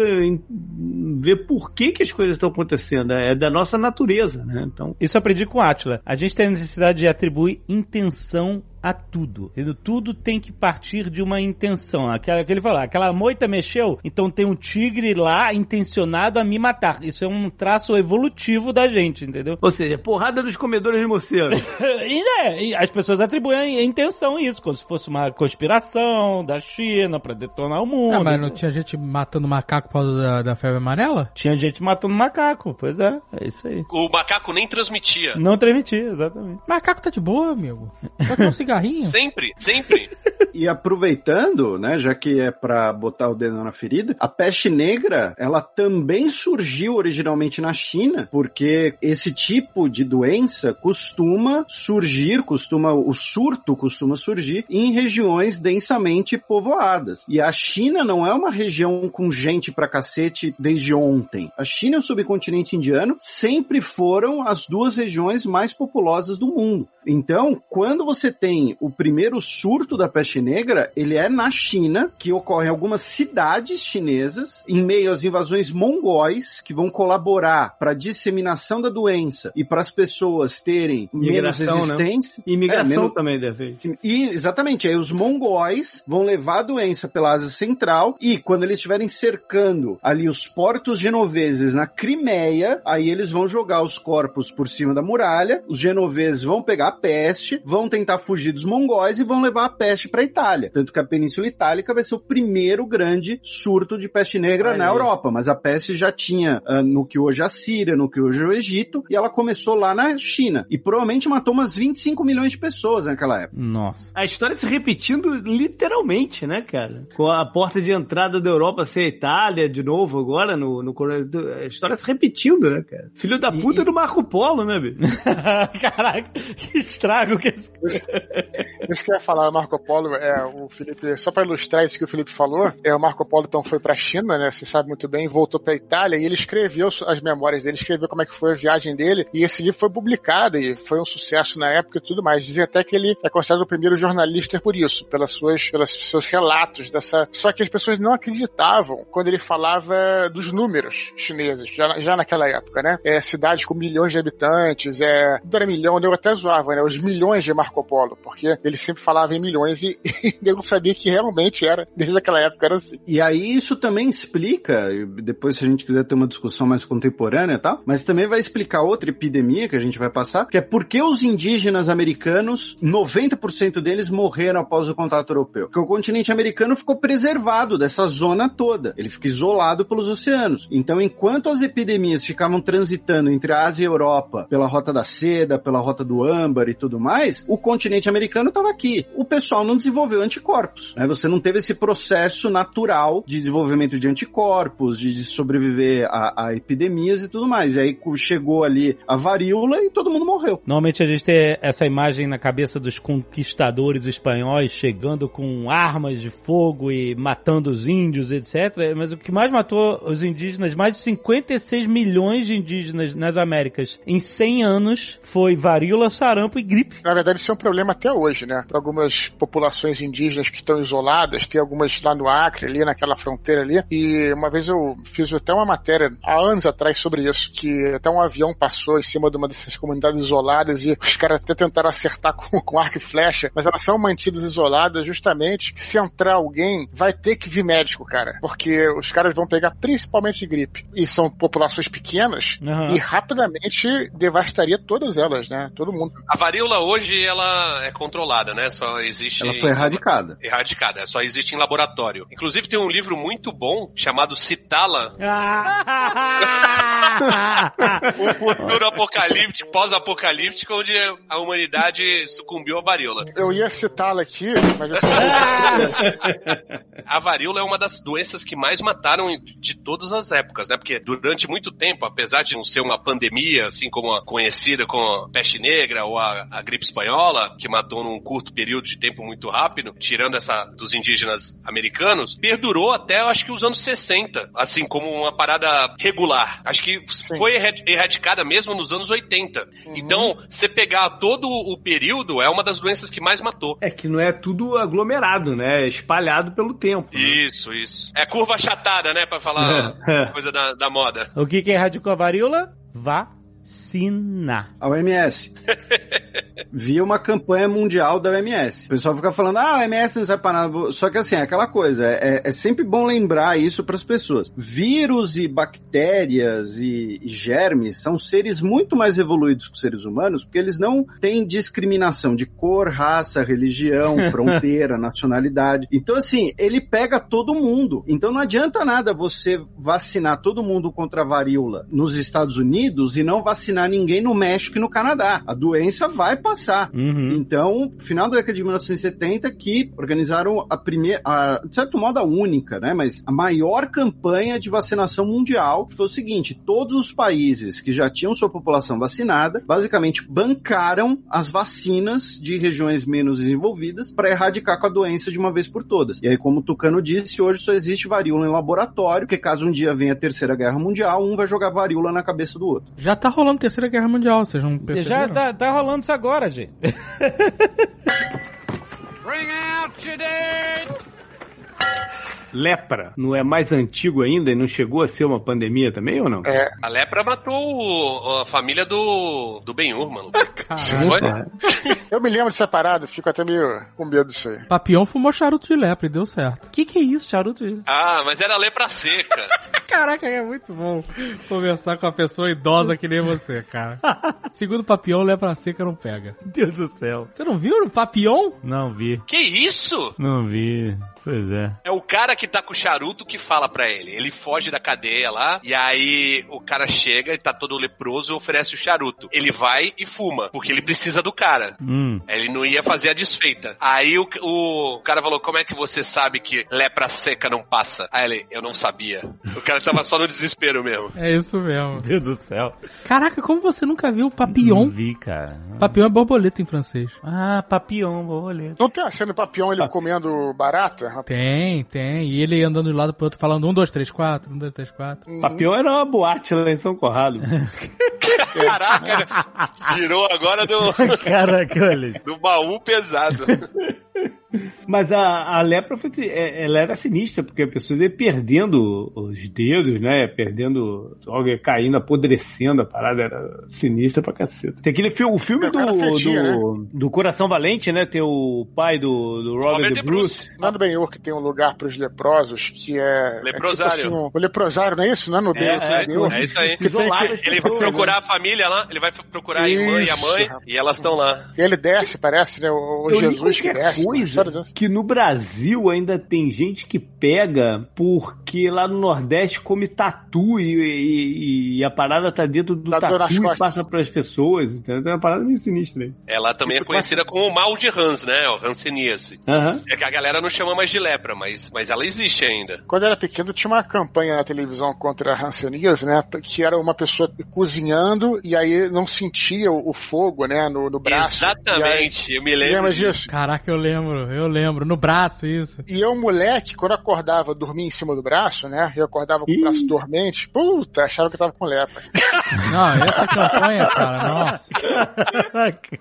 ver por que, que as coisas estão acontecendo. É da nossa natureza, né? Então, Isso aprendi com Atila. A gente tem a necessidade de atribuir intenção a tudo. entendeu? Tudo tem que partir de uma intenção. Aquela que ele falou, aquela moita mexeu, então tem um tigre lá intencionado a me matar. Isso é um traço evolutivo da gente, entendeu? ou seja, porrada dos comedores de morcego. E, né, e as pessoas atribuem a intenção a isso, como se fosse uma conspiração da China pra detonar o mundo. Ah, mas não tinha gente matando macaco por causa da, da febre amarela? Tinha gente matando macaco, pois é, é isso aí. O macaco nem transmitia. Não transmitia, exatamente. Macaco tá de boa, amigo. Só que é um cigarrinho. Sempre, sempre. E aproveitando, né, já que é pra botar o dedo na ferida, a peste negra, ela também surgiu originalmente na China, porque esse tipo de doença costuma surgir, costuma o surto costuma surgir em regiões densamente povoadas. E a China não é uma região com gente pra cacete desde ontem. A China e o subcontinente indiano sempre foram as duas regiões mais populosas do mundo. Então, quando você tem o primeiro surto da peste negra, ele é na China, que ocorre em algumas cidades chinesas, em meio às invasões mongóis, que vão colaborar para a disseminação da doença e para as pessoas terem menos Migração, né? resistência. Imigração É, menos- também deve e, exatamente, aí os mongóis vão levar a doença pela Ásia Central e quando eles estiverem cercando ali os portos genoveses na Crimeia, aí eles vão jogar os corpos por cima da muralha, os genoveses vão pegar a peste, vão tentar fugir dos mongóis e vão levar a peste para Itália. Tanto que a Península Itálica vai ser o primeiro grande surto de peste negra Olha na aí. Europa, mas a peste já tinha ah, no que hoje é a Síria, no que hoje é o Egito, e ela começou lá na China. E provavelmente matou umas 25 milhões de pessoas naquela época. Nossa. A história se repetindo literalmente, né, cara? Com a porta de entrada da Europa ser a Itália de novo agora, no, no a história se repetindo, né, cara? Filho da puta do Marco Polo, né, bicho? Caraca, que estrago que esse... Isso que eu ia falar, Marco Polo, é, o Felipe, só para ilustrar isso que o Felipe falou, é, o Marco Polo então foi pra China, né, você sabe muito bem, voltou pra Itália e ele escreveu as memórias dele, escreveu como é que foi a viagem dele e esse livro foi publicado e foi um sucesso na época e tudo mais. Dizem até que ele é considerado o primeiro jornalista por isso, pelas suas, pelos seus relatos dessa... Só que as pessoas não acreditavam quando ele falava dos números chineses, já, já naquela época, né? É, cidades com milhões de habitantes, é... Era milhão, eu até zoava, né? Os milhões de Marco Polo. Porque ele sempre falava em milhões e, e eu sabia que realmente era, desde aquela época era assim. E aí isso também explica, depois se a gente quiser ter uma discussão mais contemporânea e tal, mas também vai explicar outra epidemia que a gente vai passar, que é por que os indígenas americanos, 90% deles morreram após o contato europeu. Porque o continente americano ficou preservado dessa zona toda. Ele fica isolado pelos oceanos. Então, enquanto as epidemias ficavam transitando entre a Ásia e a Europa, pela rota da seda, pela rota do âmbar e tudo mais, o continente americano estava aqui. O pessoal não desenvolveu anticorpos. Né? Você não teve esse processo natural de desenvolvimento de anticorpos, de, de sobreviver a, a epidemias e tudo mais. E aí chegou ali a varíola e todo mundo morreu. Normalmente a gente tem essa imagem na cabeça dos conquistadores espanhóis chegando com armas de fogo e matando os índios, etc. Mas o que mais matou os indígenas, mais de 56 milhões de indígenas nas Américas em 100 anos, foi varíola, sarampo e gripe. Na verdade, isso é um problema até hoje, né? Para algumas populações indígenas que estão isoladas, tem algumas lá no Acre, ali naquela fronteira ali. E uma vez eu fiz até uma matéria há anos atrás sobre isso, que até um avião passou em cima de uma dessas comunidades isoladas e os caras até tentaram acertar com, com arco e flecha, mas elas são mantidas isoladas justamente se entrar alguém, vai ter que vir médico, cara. Porque os caras vão pegar principalmente de gripe. E são populações pequenas Uhum. e rapidamente devastaria todas elas, né? Todo mundo. A varíola hoje, ela é controlada, né? Só existe... Ela foi erradicada. Erradicada, só existe em laboratório. Inclusive tem um livro muito bom chamado Citala, o futuro apocalíptico, pós-apocalíptico, onde a humanidade sucumbiu à varíola. Eu ia citá-la aqui, mas eu A varíola é uma das doenças que mais mataram de todas as épocas, né? Porque durante muito tempo, apesar de não ser uma pandemia, assim como a conhecida como a peste negra ou a, a gripe espanhola, que matou num curto período de tempo muito rápido, tirando essa dos indígenas americanos, perdurou até, eu acho que os anos 60, assim como uma parada regular. Acho que foi erra- erradicada mesmo nos anos 80. Então, você pegar todo o período, é uma das doenças que mais matou. É que não é tudo aglomerado, né? É espalhado pelo tempo. né? Isso, isso. É curva achatada, né? Pra falar coisa da, da moda. o que que erradicou a varíola? Vacina. A OMS. Via uma campanha mundial da OMS. O pessoal fica falando, ah, a OMS não serve pra nada. Só que assim, é aquela coisa, é, é sempre bom lembrar isso para as pessoas. Vírus e bactérias e, e germes são seres muito mais evoluídos que os seres humanos, porque eles não têm discriminação de cor, raça, religião, fronteira, nacionalidade. Então, assim, ele pega todo mundo. Então não adianta nada você vacinar todo mundo contra a varíola nos Estados Unidos e não vacinar ninguém no México e no Canadá. A doença vai passar. Uhum. Então, final da década de 1970, que organizaram a primeira, a, de certo modo a única, né? Mas a maior campanha de vacinação mundial, que foi o seguinte: todos os países que já tinham sua população vacinada, basicamente bancaram as vacinas de regiões menos desenvolvidas para erradicar com a doença de uma vez por todas. E aí, como o Tucano disse, hoje só existe varíola em laboratório, porque caso um dia venha a terceira guerra mundial, um vai jogar varíola na cabeça do outro. Já tá rolando Terceira Guerra Mundial, vocês não perceberam? Já tá, tá rolando isso agora, gente. Lepra não é mais antigo ainda e não chegou a ser uma pandemia também ou não? É, A lepra matou o- a família do, do Ben-Hur, mano. Caramba. Eu me lembro dessa parada, fico até meio com medo disso aí. Papião fumou charuto de lepra e deu certo. O que que é isso, charuto? Ah, mas era lepra seca. Caraca, é muito bom conversar com uma pessoa idosa que nem você, cara. Segundo Papião, lepra seca não pega. Deus do céu. Você não viu o Papião? Não vi. que isso? Não vi. Pois é. É o cara que tá com o charuto que fala pra ele. Ele foge da cadeia lá, e aí o cara chega e tá todo leproso e oferece o charuto. Ele vai e fuma, porque ele precisa do cara. Hum. Ele não ia fazer a desfeita. Aí o, o cara falou: Como é que você sabe que lepra seca não passa? Aí ele, eu não sabia. O cara tava só no desespero mesmo. É isso mesmo. Deus do céu. Caraca, como você nunca viu o Não Papillon? vi, cara. Papillon é borboleta em francês. Ah, papião, borboleta. Não tem a cena do papião ele comendo barata? Tem, tem. E ele andando de um lado pro outro falando um, dois, três, quatro, um, dois, três, quatro. Papião era uma boate lá em São Corrado. Caraca, tirou agora do, Caraca, do baú pesado. Mas a, a lepra foi, é, ela era sinistra, porque a pessoa ia perdendo os dedos, né? Perdendo, algo ia caindo, apodrecendo, a parada era sinistra pra caceta. Tem aquele filme, o filme O do, fedia, do, do Coração Valente, né? Tem o pai do, do Robert, Robert De De Bruce. Lá no Ben-Hur que tem um lugar pros leprosos que é. Leprosário. É tipo assim, um- o leprosário, não é isso? Não é no É, Deus, É, Ben-Hur? é isso aí. Que que- Ele vai pessoas, procurar né? a família lá, ele vai procurar a irmã e a mãe, rapaz. e elas estão lá. E ele desce, parece, né? O, o Jesus que desce. uma coisa dessa. que no Brasil ainda tem gente que pega porque lá no Nordeste come tatu e, e- e a parada tá dentro do Tá nas tatu e costas. passa pras pessoas, entendeu? É uma parada meio sinistra aí. Ela também é conhecida como o mal de Hans, né? O Hanseníase. Aham. É que a galera não chama mais de lepra, mas, mas ela existe ainda. Quando eu era pequeno, tinha uma campanha na televisão contra a hanseníase, né? Que era uma pessoa cozinhando e aí não sentia o, o fogo, né? No, no braço. Exatamente, eu me aí, lembro. lembra disso. disso? Caraca, eu lembro, eu lembro. No braço, isso. E eu, moleque, quando acordava, dormia em cima do braço, né? Eu acordava com o Ih. braço dormente. Puta, achava que eu tava com lepra. Não, essa campanha, cara, nossa.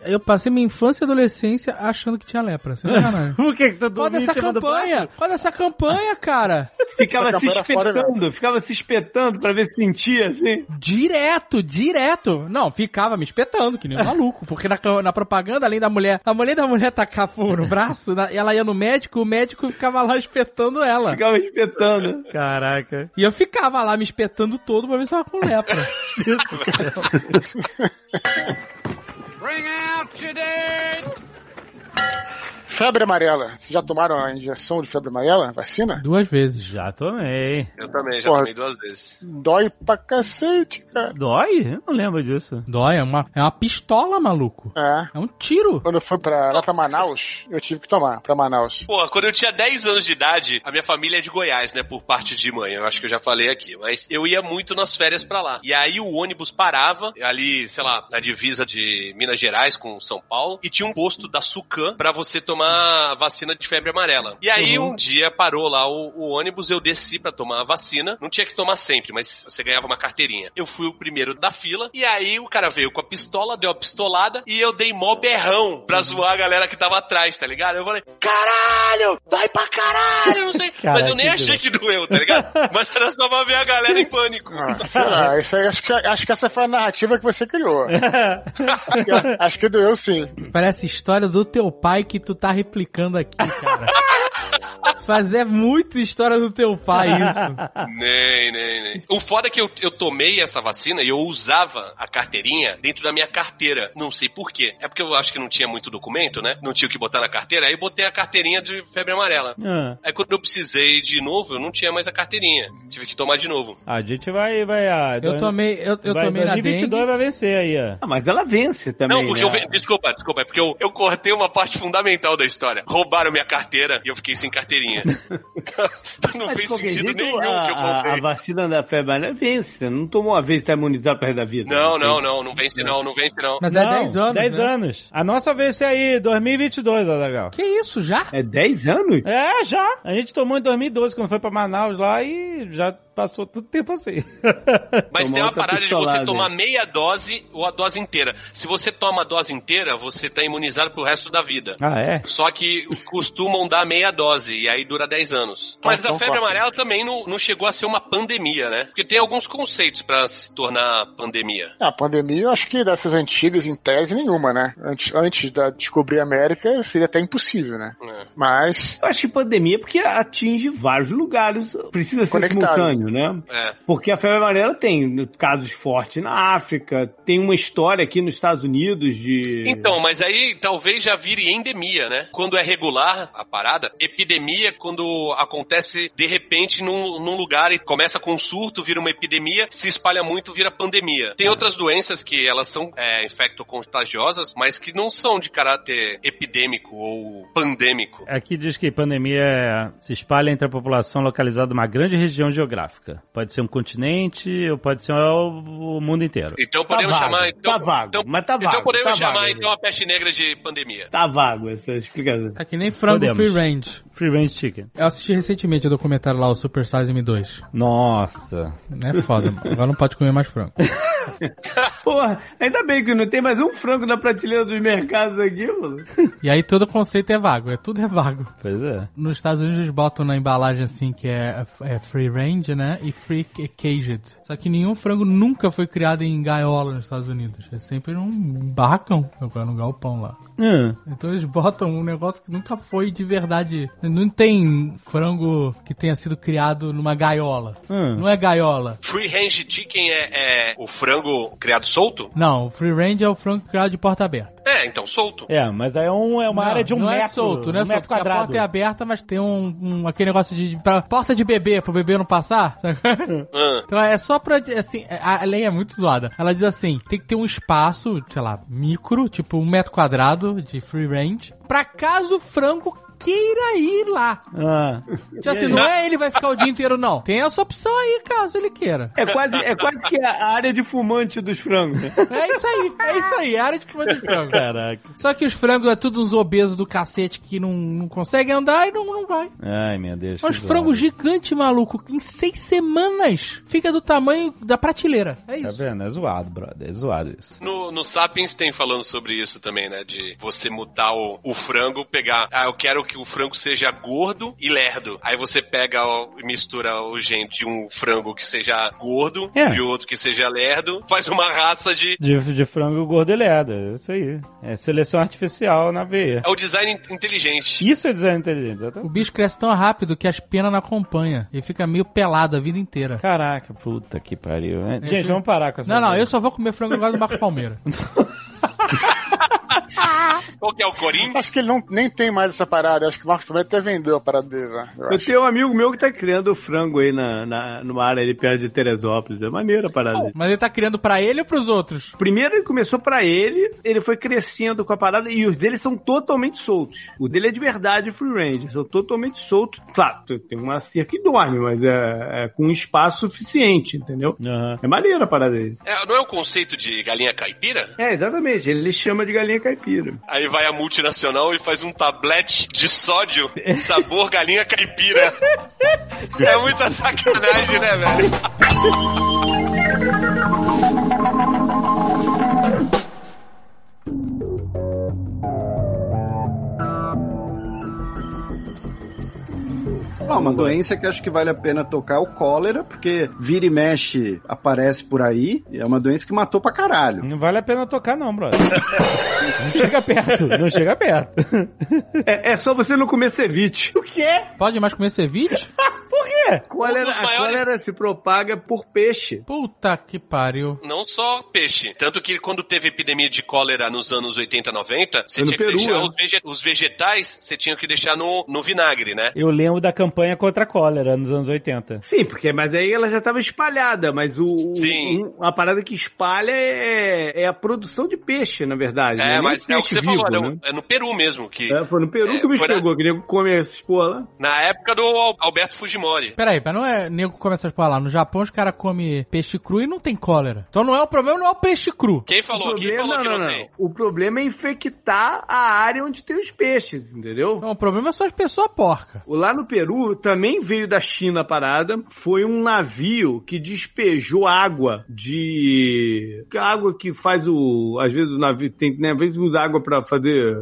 Eu passei minha infância e adolescência achando que tinha lepra. Você não é. Por que que tu dormia cima do campanha? Qual dessa campanha, cara? Ficava Essa se espetando, ficava se espetando pra ver se sentia assim. Direto, direto. Não, ficava me espetando, que nem um maluco. Porque na, na propaganda, além da mulher, a mulher da mulher tacar fogo no braço, na- ela ia no médico, o médico ficava lá espetando ela. Ficava espetando. Caraca. E eu ficava lá me espetando todo pra ver se tava com lepra. Febre amarela. Vocês já tomaram a injeção de febre amarela? Vacina? Duas vezes. Já tomei. Eu também, já Porra. tomei duas vezes. Dói pra cacete, cara. Dói? Eu não lembro disso. Dói, é uma, é uma pistola, maluco. É. É um tiro. Quando eu fui pra, lá pra Manaus, eu tive que tomar, pra Manaus. Pô, quando eu tinha 10 anos de idade, a minha família é de Goiás, né? Por parte de mãe. Eu acho que eu já falei aqui. Mas eu ia muito nas férias pra lá. E aí o ônibus parava ali, sei lá, na divisa de Minas Gerais com São Paulo. E tinha um posto da Sucan pra você tomar a vacina de febre amarela. E aí um dia parou lá o, o ônibus, eu desci pra tomar a vacina. Não tinha que tomar sempre, mas você ganhava uma carteirinha. Eu fui o primeiro da fila. E aí o cara veio com a pistola, deu a pistolada. E eu dei mó berrão pra zoar a galera que tava atrás, tá ligado? Eu falei, caralho, dói pra caralho, não sei. Caraca, mas eu nem que achei que doeu, tá ligado? Mas era só pra ver a galera em pânico. Ah, sei lá, isso aí, acho, que, acho que essa foi a narrativa que você criou. acho, que, acho que doeu sim. Parece história do teu pai que tu tá replicando aqui, cara. Mas é muito história do teu pai isso. Nem, nem, nem. O foda é que eu, eu tomei essa vacina e eu usava a carteirinha dentro da minha carteira. Não sei por quê. É porque eu acho que não tinha muito documento, né? Não tinha o que botar na carteira. Aí eu botei a carteirinha de febre amarela. Ah, Aí quando eu precisei de novo, eu não tinha mais a carteirinha. Tive que tomar de novo. a gente vai. vai ah, Eu tomei, eu, eu vai, tomei na 2022 dengue. vai vencer aí, ó. Ah, mas ela vence também. Não, porque né? eu. Desculpa, desculpa. É porque eu, eu cortei uma parte fundamental da história. Roubaram minha carteira e eu fiquei sem carteirinha. não Mas, fez sentido jeito, nenhum a, que eu a- a vacina da febre amarela vence. Você não tomou uma vez e tá imunizado pro resto da vida. Não, não, não. Não vence não, não vence não. Mas é Não, 10 anos. 10 né? anos. A nossa ser aí, 2022, Azagal. Que isso, já? É 10 anos? É, já. A gente tomou em 2012, quando foi pra Manaus lá e já passou tudo tempo assim. Mas tem uma parada de você tomar meia dose ou a dose inteira. Se você toma a dose inteira, você tá imunizado pro resto da vida. ah, é? Só que costumam dar meia dose e aí dura 10 anos. Mas a então febre amarela também não, não chegou a ser uma pandemia, né? Porque tem alguns conceitos pra se tornar pandemia. Ah, A pandemia, eu acho que dessas antigas, em tese, nenhuma, né? Antes, antes de descobrir a América, seria até impossível, né? É. Mas, Eu acho que pandemia é porque atinge vários lugares. Precisa ser Conectado. simultâneo, né? É. Porque a febre amarela tem casos fortes na África, tem uma história aqui nos Estados Unidos de. Então, mas aí talvez já vire endemia, né? Quando é regular a parada, epidemia é quando acontece de repente num, num lugar e começa com um surto, vira uma epidemia, se espalha muito, vira pandemia. Tem outras doenças que elas são é, infecto-contagiosas, mas que não são de caráter epidêmico ou pandêmico. Aqui diz que pandemia se espalha entre a população localizada numa grande região geográfica. Pode ser um continente ou pode ser o, o mundo inteiro. Então Tá podemos vago, chamar. Então, tá vago, então, mas tá vago. então podemos tá chamar vago, então a peste negra de pandemia. Tá vago essa explicação. Tá que nem frango Podemos. free range. Free range chicken. Eu assisti recentemente o documentário lá, o Super Size Me 2. Nossa. É foda. Agora não pode comer mais frango. Porra, ainda bem que não tem mais um frango na prateleira dos mercados aqui, mano. E aí todo o conceito é vago, é tudo é vago. Pois é. Nos Estados Unidos eles botam na embalagem assim que é, é free range, né? E free caged. Só que nenhum frango nunca foi criado em gaiola nos Estados Unidos. É sempre num barracão, num galpão lá. Hum. Então eles botam um negócio que nunca foi de verdade. Não tem frango que tenha sido criado numa gaiola. Hum. Não é gaiola. Free range chicken é, é o frango criado solto? Não, o free range é o frango criado de porta aberta. É, então solto. É, mas aí é, um, é uma não, área de um não metro. é solto, não é um solto. metro porque A quadrado. porta é aberta, mas tem um, um- aquele negócio de, pra- porta de bebê pro bebê não passar. sabe? Ah, Então é só pra, assim, a lei é muito zoada. Ela diz assim, tem que ter um espaço, sei lá, micro, tipo um metro quadrado de free range, pra caso o frango queira ir lá. Ah. Tipo assim, não é ele vai ficar o dia inteiro, não. Tem essa opção aí, caso ele queira. É quase, é quase que a área de fumante dos frangos. né? É isso aí, é isso aí, a área de fumar de frango. Caraca. Só que os frangos é tudo uns obesos do cacete que não, não conseguem andar e não, não vai. Ai, meu Deus. Mas que frango zoado. gigante, maluco, que em seis semanas fica do tamanho da prateleira. É Tá isso. vendo? É zoado, brother. É zoado isso. No, no Sapiens tem falando sobre isso também, né? De você mutar o, o frango, pegar. Ah, eu quero que o frango seja gordo e lerdo. Aí você pega e mistura o gene de um frango que seja gordo É. e outro que seja lerdo. Faz uma raça de. De, de frango gordelhada. É isso aí. É seleção artificial na veia. É o design in- inteligente. Isso é design inteligente, O bicho cresce tão rápido que as penas não acompanham. Ele fica meio pelado a vida inteira. Caraca, puta que pariu. né? É, Gente, vamos parar com essa. Não, não, eu só vou comer frango igual do Marcos Palmeira. Qual que é o Corinthians? Acho que ele não, nem tem mais essa parada. Acho que o Marcos Palmeira até vendeu a parada dele, né? Eu Eu tenho um amigo meu que tá criando frango aí na, na, numa área ali perto de Teresópolis. É maneira a parada. dele. Mas ele tá criando pra ele ou pros outros? Primeiro ele começou pra ele, ele foi crescendo com a parada e os dele são totalmente soltos. O dele é de verdade free range, são totalmente soltos. Claro, tem uma cerca e dorme, mas é, é com espaço suficiente, entendeu? Aham. É maneira a parada dele. É, não é o conceito de galinha caipira? É, exatamente, ele chama de galinha caipira. Aí vai a multinacional e faz um tablete de sódio sabor galinha caipira. É muita sacanagem, né, velho? Ah, uma doença que acho que vale a pena tocar é o cólera, porque vira e mexe aparece por aí, e é uma doença que matou pra caralho. Não vale a pena tocar, não, brother. não chega perto, não chega perto. É, é só você não comer ceviche. O quê? Pode mais comer ceviche? Por quê? Cólera, dos a maiores- cólera se propaga por peixe. Puta que pariu. Não só peixe. Tanto que quando teve epidemia de cólera nos anos 80, 90, você É tinha que Peru, deixar né? os, vege- os vegetais, você tinha que deixar no, no vinagre, né? Eu lembro da campanha contra a cólera nos anos 80. Sim, porque mas aí ela já estava espalhada, mas o, o- um- a parada que espalha é, é a produção de peixe, na verdade. não É, nem mas é o que você falou, vivo, né? né? É no Peru mesmo, que É, foi no Peru É, que o bicho foi na- pegou, que nego come esses porra lá. na época do Al- Alberto Fujimori. Peraí, mas não é nego come essas porra lá. No Japão os caras comem peixe cru e não tem cólera. Então não é o problema, não é o peixe cru. Quem falou? o Quem problema, falou que não, não, não, tem? O problema é infectar a área onde tem os peixes, entendeu? Então o problema é só as pessoas porcas. O Lá no Peru também veio da China a parada. Foi um navio que despejou água de. que água que faz o. Às vezes o navio tem, né? Às vezes usa água pra fazer.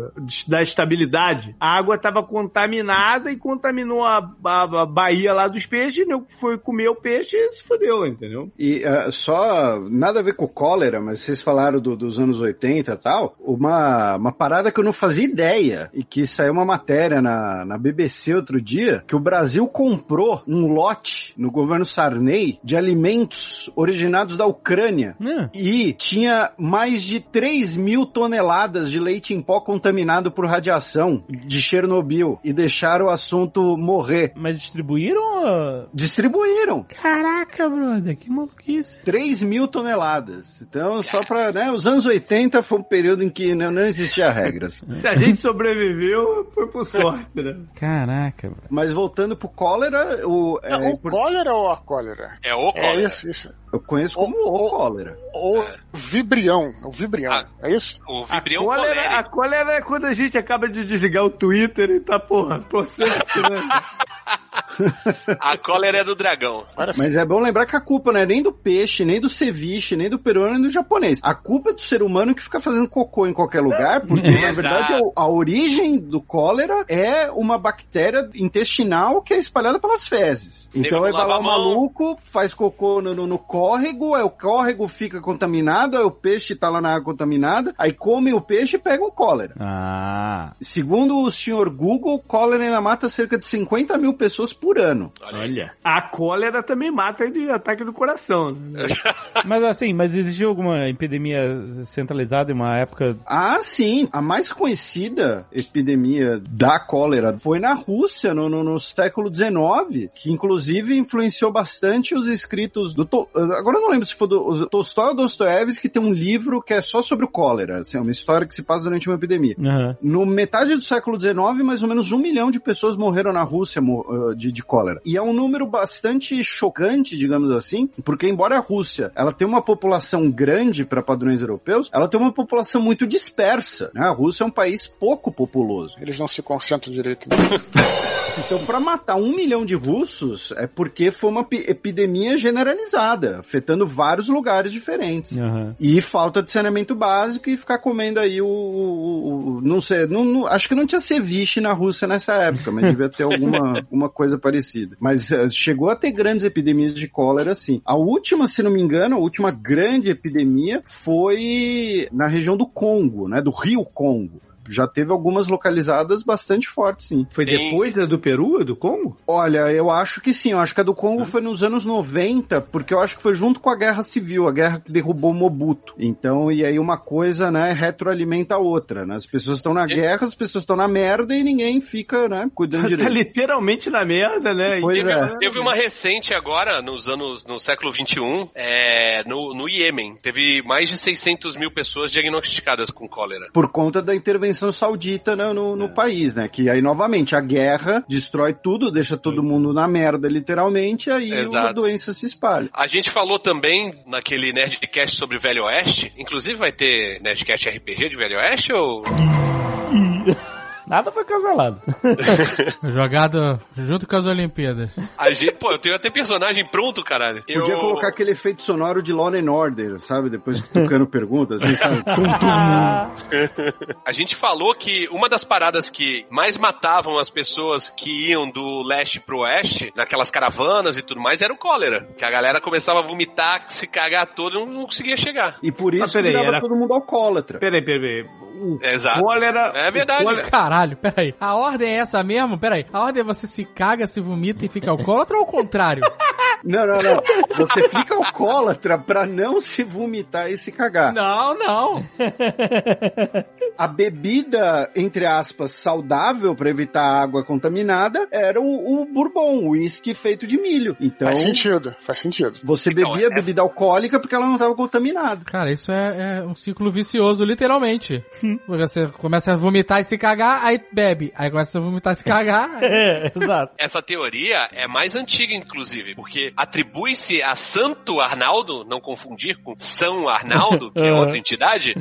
dar estabilidade. A água tava contaminada e contaminou a, a, a baía lá dos peixes. E foi comer o peixe e se fodeu, entendeu? E ah, só, nada a ver com cólera, mas vocês falaram do- dos anos 80 e tal, uma, uma parada que eu não fazia ideia, e que saiu uma matéria na, na BBC outro dia, que o Brasil comprou um lote no governo Sarney de alimentos originados da Ucrânia. Hum. E tinha mais de 3 mil toneladas de leite em pó contaminado por radiação de Chernobyl e deixaram o assunto morrer. Mas distribuíram? Distribuíram. Caraca, brother, que maluquice. 3 mil toneladas. Então, só pra, né, os anos 80 foi um período em que não, não existia regras. Se a gente sobreviveu, foi por sorte, né? Caraca, brother. Mas voltando pro cólera, o, é, É, o cólera ou a cólera? É o É cólera. isso, isso. eu conheço como O- o o- cólera. Vibrião. É o vibrião. Ah. É isso? O A vibrião cólera, a colérico. cólera é quando a gente acaba de desligar o Twitter e tá, porra, processo, né? A cólera é do dragão. Mas é bom lembrar que a culpa não é nem do peixe, nem do ceviche, nem do peruano, nem do japonês. A culpa é do ser humano que fica fazendo cocô em qualquer lugar, porque na verdade a, a origem do cólera é uma bactéria intestinal que é espalhada pelas fezes. Então aí vai lá o maluco, faz cocô no, no- no córrego, aí o córrego fica contaminado, aí o peixe tá lá na água contaminada, aí come o peixe e pega um cólera. Ah. Segundo o senhor Google, cólera ainda mata cerca de 50 mil pessoas por ano. Olha a cólera também mata de ataque do coração. Mas assim, mas existiu alguma epidemia centralizada em uma época. Ah, sim. A mais conhecida epidemia da cólera foi na Rússia, no, no- no século XIX, que inclusive influenciou bastante os escritos do... To- Agora eu não lembro se foi do Tolstói ou Dostoiévski, que tem um livro que é só sobre o cólera. Assim, é uma história que se passa durante uma epidemia. Aham. No metade do século XIX, mais ou menos um milhão de pessoas morreram na Rússia mo- uh, de, de cólera. E é um número bastante chocante, digamos assim, porque embora a Rússia ela tenha uma população grande para padrões europeus, ela tem uma população muito dispersa. Né? A Rússia é um país pouco populoso. Eles não se concentram direito. Então, para matar um milhão de russos, é porque foi uma pi- epidemia generalizada, afetando vários lugares diferentes. Aham. E falta de saneamento básico e ficar comendo aí o. o- o- não sei, não, não- acho que não tinha ceviche na Rússia nessa época, mas devia ter alguma, alguma coisa parecida. Mas eh, chegou a ter grandes epidemias de cólera, sim. A última, se não me engano, a última grande epidemia foi na região do Congo, né? Do Rio Congo. Já teve algumas localizadas bastante fortes, sim. Foi Tem- depois da do Peru, do Congo? Olha, eu acho que sim. Eu acho que a do Congo foi nos anos 90, porque eu acho que foi junto com a Guerra Civil, a guerra que derrubou Mobutu. Então, e aí uma coisa, né, retroalimenta a outra, né? As pessoas estão na guerra, as pessoas estão na merda e ninguém fica, né, cuidando Tá direito. literalmente na merda, né? Pois teve- é. Teve uma recente agora, nos anos, no século XXI, é, no, no Iêmen. Teve mais de 600 mil pessoas diagnosticadas com cólera. Por conta da intervenção saudita né, no, no país, né? Que aí, novamente, a guerra destrói tudo, deixa todo mundo na merda, literalmente, e aí a doença se espalha. A gente falou também naquele Nerdcast sobre Velho Oeste. Inclusive vai ter Nerdcast RPG de Velho Oeste ou. Nada foi cancelado. Jogado junto com as Olimpíadas. A gente, pô, eu tenho até personagem pronto, caralho. Podia Eu- colocar aquele efeito sonoro de Law and Order, sabe? Depois que o Tucano pergunta, assim, sabe? A gente falou que uma das paradas que mais matavam as pessoas que iam do leste pro oeste, naquelas caravanas e tudo mais, era o cólera. Que a galera começava a vomitar, se cagar todo e não conseguia chegar. E por Mas isso peraí, virava era- todo mundo alcoólatra. Peraí, peraí, peraí. O Exato. cólera... É verdade. o cólera- Caralho, peraí. A ordem é essa mesmo? Peraí. A ordem é você se caga, se vomita e fica alcoólatra ou ao contrário? Não, não, não. Você fica alcoólatra pra não se vomitar e se cagar. Não, não. A bebida, entre aspas, saudável pra evitar água contaminada era o, o bourbon, o uísque feito de milho. Então, Faz sentido, faz sentido. você Então, bebia essa- bebida alcoólica porque ela não estava contaminada. Cara, isso é, é um ciclo vicioso, literalmente. Você começa a vomitar e se cagar, aí bebe. Aí começa a vomitar e se cagar. aí- É, exato. Essa teoria é mais antiga, inclusive, porque atribui-se a Santo Arnaldo, não confundir com São Arnaldo, que é outra entidade,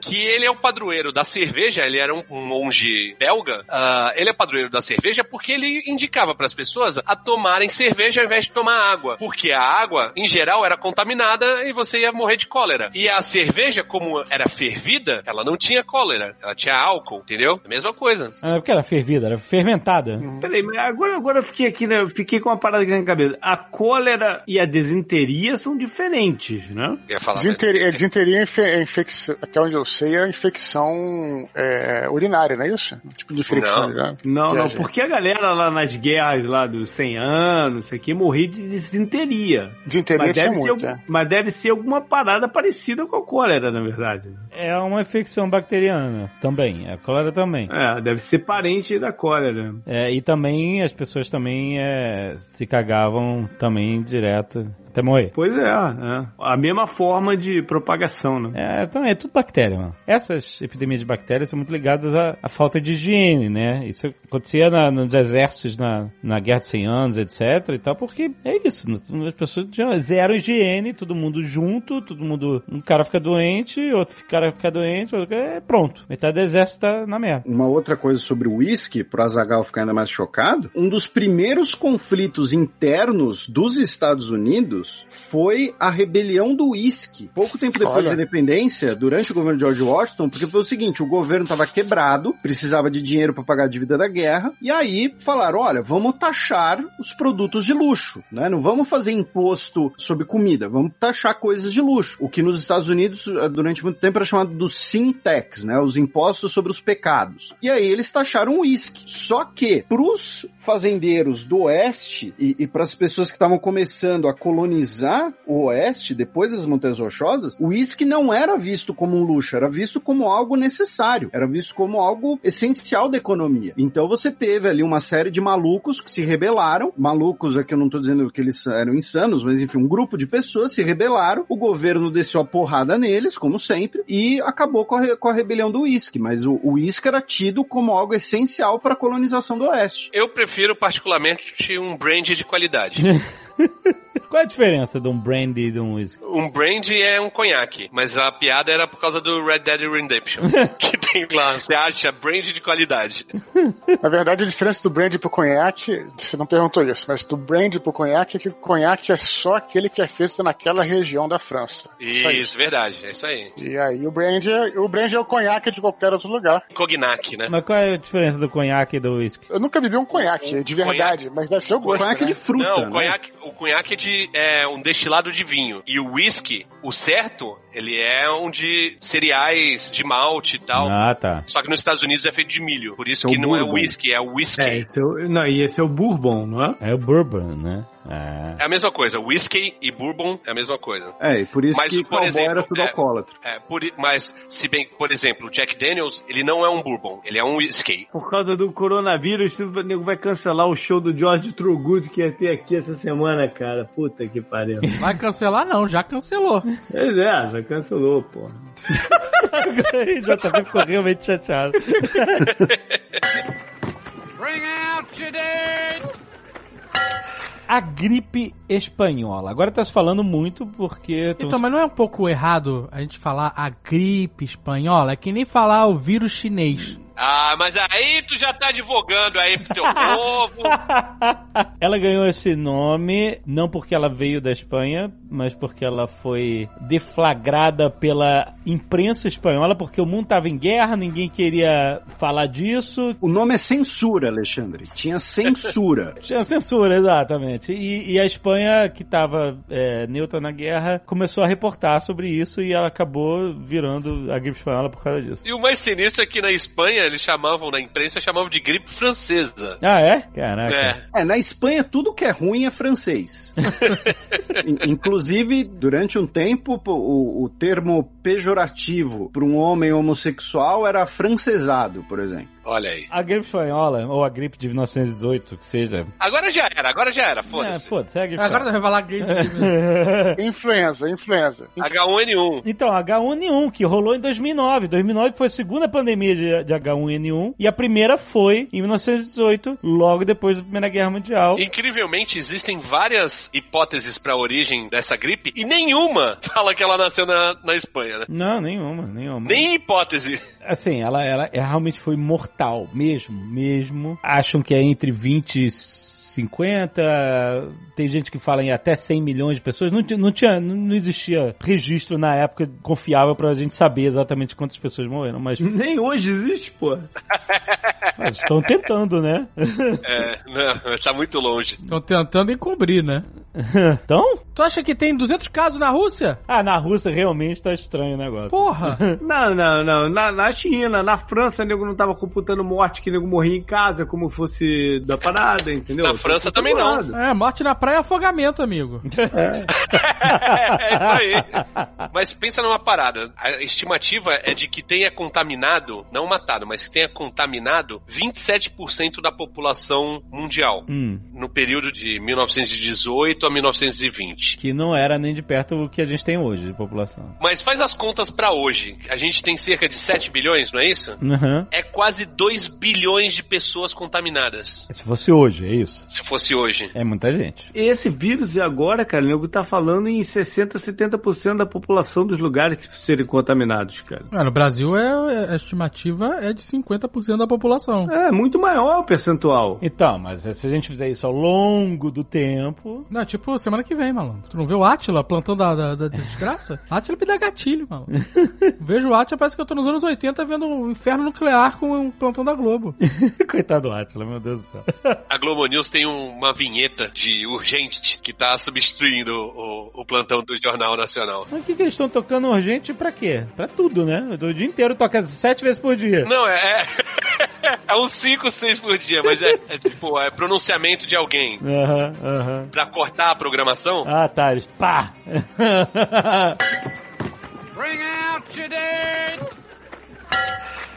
que ele é o padroeiro da cerveja, ele era um, monge belga, ah, ele é padroeiro da cerveja porque ele indicava para as pessoas a tomarem cerveja ao invés de tomar água, porque a água, em geral, era contaminada e você ia morrer de cólera. E a cerveja, como era fervida, ela não tinha cólera, ela tinha álcool, entendeu? A mesma coisa. Ah, porque era fervida, era fermentada. Peraí, mas agora, agora eu fiquei aqui, né? Eu fiquei com uma parada aqui na cabeça. A cólera e a desinteria são diferentes, né? Eu ia falar, Desinteria, é, desinteria é infe- é infecção, até onde eu sei, é infecção é, urinária, não é isso? Um tipo de infecção. Não. né? Não, não, porque a galera lá nas guerras lá dos 100 anos, isso aqui, morria de desinteria. Desinteria Mas deve, ser, muito, algum- é. mas deve ser alguma parada parecida com a cólera, na verdade. É uma infecção bacteriana também. A cólera também. É, deve ser parente da cólera. É, e também as pessoas também é, se cagavam também direto. Até morrer. Pois é, é. A mesma forma de propagação, né? É, então é tudo bactéria, mano. Essas epidemias de bactérias são muito ligadas à, à falta de higiene, né? Isso acontecia na- nos exércitos na, na Guerra de 100 Anos, etc e tal, porque é isso. As pessoas tinham zero higiene, todo mundo junto, todo mundo... Um cara fica doente, outro cara fica doente, outro... é pronto. Metade do exército tá na merda. Uma outra coisa sobre o whisky, pro Azagal ficar ainda mais chocado, um dos primeiros conflitos internos dos Estados Unidos foi a rebelião do whisky. Pouco tempo depois Olha. da independência, durante o governo de George Washington, porque foi o seguinte, o governo estava quebrado, precisava de dinheiro para pagar a dívida da guerra, e aí falaram, olha, vamos taxar os produtos de luxo, né? Não vamos fazer imposto sobre comida, vamos taxar coisas de luxo. O que nos Estados Unidos, eh, durante muito tempo, era chamado do sin tax, né? Os impostos sobre os pecados. E aí eles taxaram o uísque. Só que, pros fazendeiros do oeste e, e para as pessoas que estavam começando a colonizar o oeste, depois das Montanhas Rochosas, o uísque não era visto como um luxo, era visto como algo necessário, era visto como algo essencial da economia. Então você teve ali uma série de malucos que se rebelaram, malucos aqui eu não tô dizendo que eles eram insanos, mas enfim, um grupo de pessoas se rebelaram, o governo desceu a porrada neles, como sempre, e acabou com a, com a rebelião do uísque, mas o o uísque era tido como algo essencial para a colonização do oeste. Eu prefiro particularmente um brand de qualidade. Qual é a diferença de um brandy e de um whisky? Um brand é um conhaque, mas a piada era por causa do Red Dead Redemption. que tem lá, você acha brand de qualidade. Na verdade, a diferença do brandy pro conhaque, você não perguntou isso, mas do brandy pro conhaque é que o conhaque é só aquele que é feito naquela região da França. Isso aí. Isso, verdade, é isso aí. E aí o brandy, é, o brandy é o conhaque de qualquer outro lugar. Cognac, né? Mas qual é a diferença do conhaque e do whisky? Eu nunca bebi um conhaque, de verdade, mas deve ser o gosto. Conhaque né? de fruta, Não, né? o conhaque, o conhaque é, de, é um destilado de vinho. E o whisky, o certo, ele é um de cereais, de malte e tal. Ah, tá. Só que nos Estados Unidos é feito de milho. Por isso É o que não é bourbon. whisky, é whisky. É, esse é o, não, e esse é o Bourbon, não é? É o bourbon, né? É. É a mesma coisa. Whisky e bourbon é a mesma coisa. É, e por isso Mas, que por exemplo, era tudo é- alcoólatra. É, por, mas, se bem, por exemplo, o Jack Daniels, ele não é um bourbon, ele é um whisky. Por causa do coronavírus, o nego vai cancelar o show do George Trugood que ia ter aqui essa semana, cara. Puta que pariu. Vai cancelar não, já cancelou. Pois é, já cancelou, porra. Agora o JP ficou realmente chateado. A gripe espanhola. Agora tá se falando muito porque... Então, mas não é um pouco errado a gente falar a gripe espanhola? É que nem falar o vírus chinês. Ah, mas aí tu já tá advogando aí pro teu povo. ela ganhou esse nome não porque ela veio da Espanha, mas porque ela foi deflagrada pela imprensa espanhola, porque o mundo tava em guerra, ninguém queria falar disso. O nome é censura, Alexandre. Tinha censura. Tinha censura, exatamente. E, e a Espanha, que estava neutra na guerra, começou a reportar sobre isso e ela acabou virando a gripe espanhola por causa disso. E o mais sinistro é que na Espanha eles chamavam, na imprensa, chamavam de gripe francesa. Ah, é? Caraca. É. É, na Espanha tudo que é ruim é francês. In- Inclusive, durante um tempo, o, o termo pejorativo para um homem homossexual era francesado, por exemplo. Olha aí. A gripe espanhola, ou a gripe de 1918, que seja. Agora já era, agora já era, É, foda-se. foda-se, é a gripe Agora vai falar gripe. Influenza, influenza. H1N1. Então, H1N1, que rolou em 2009. 2009 foi a segunda pandemia de, de H1N1 e a primeira foi em 1918, logo depois da Primeira Guerra Mundial. Incrivelmente, existem várias hipóteses pra origem dessa gripe e nenhuma fala que ela nasceu na, na Espanha, né? Não, nenhuma, nenhuma. Nem hipótese. Assim, ela, ela, ela realmente foi mortal, mesmo, mesmo. Acham que é entre 20 e 50, tem gente que fala em até 100 milhões de pessoas. Não, não tinha, não existia registro na época confiável pra gente saber exatamente quantas pessoas morreram, mas, Nem hoje existe, pô. mas estão tentando, né? É, não, tá muito longe. Estão tentando encobrir, né? então? Tu acha que tem 200 casos na Rússia? Ah, na Rússia realmente tá estranho o negócio. Porra! Não, não, não. Na, na China, na França, o nego não tava computando morte que o nego morria em casa, como fosse da parada, entendeu? Na França também não. É, morte na praia é afogamento, amigo. é isso aí. Mas pensa numa parada. A estimativa é de que tenha contaminado, não matado, mas que tenha contaminado 27% da população mundial. Hum. No período de 1918 a 1920. 20. Que não era nem de perto o que a gente tem hoje de população. Mas faz as contas pra hoje. A gente tem cerca de 7 bilhões, não é isso? Uhum. É quase 2 bilhões de pessoas contaminadas. Se fosse hoje, é isso. Se fosse hoje. É muita gente. Esse vírus, e agora, cara, o nego tá falando em 60, 70% da população dos lugares serem contaminados, cara. Ah, no Brasil, é, a estimativa é de 50% da população. É, muito maior o percentual. Então, mas se a gente fizer isso ao longo do tempo. Não, tipo, semana que vem, malandro. Tu não vê o Átila plantão da, da, da desgraça? Átila me dá gatilho, malandro. Vejo o Átila, parece que eu tô nos anos 80 vendo o inferno nuclear com um plantão da Globo. Coitado do Atila, meu Deus do céu. A Globo News tem um- uma vinheta de urgente que tá substituindo o, o plantão do Jornal Nacional. Mas o que, que eles estão tocando urgente pra quê? Pra tudo, né? O dia inteiro toca sete vezes por dia. Não, é. É, é uns 5, 6 por dia, mas é, é tipo, é pronunciamento de alguém. Aham, aham. Pra cortar a programação, Ah, tá, eles pá!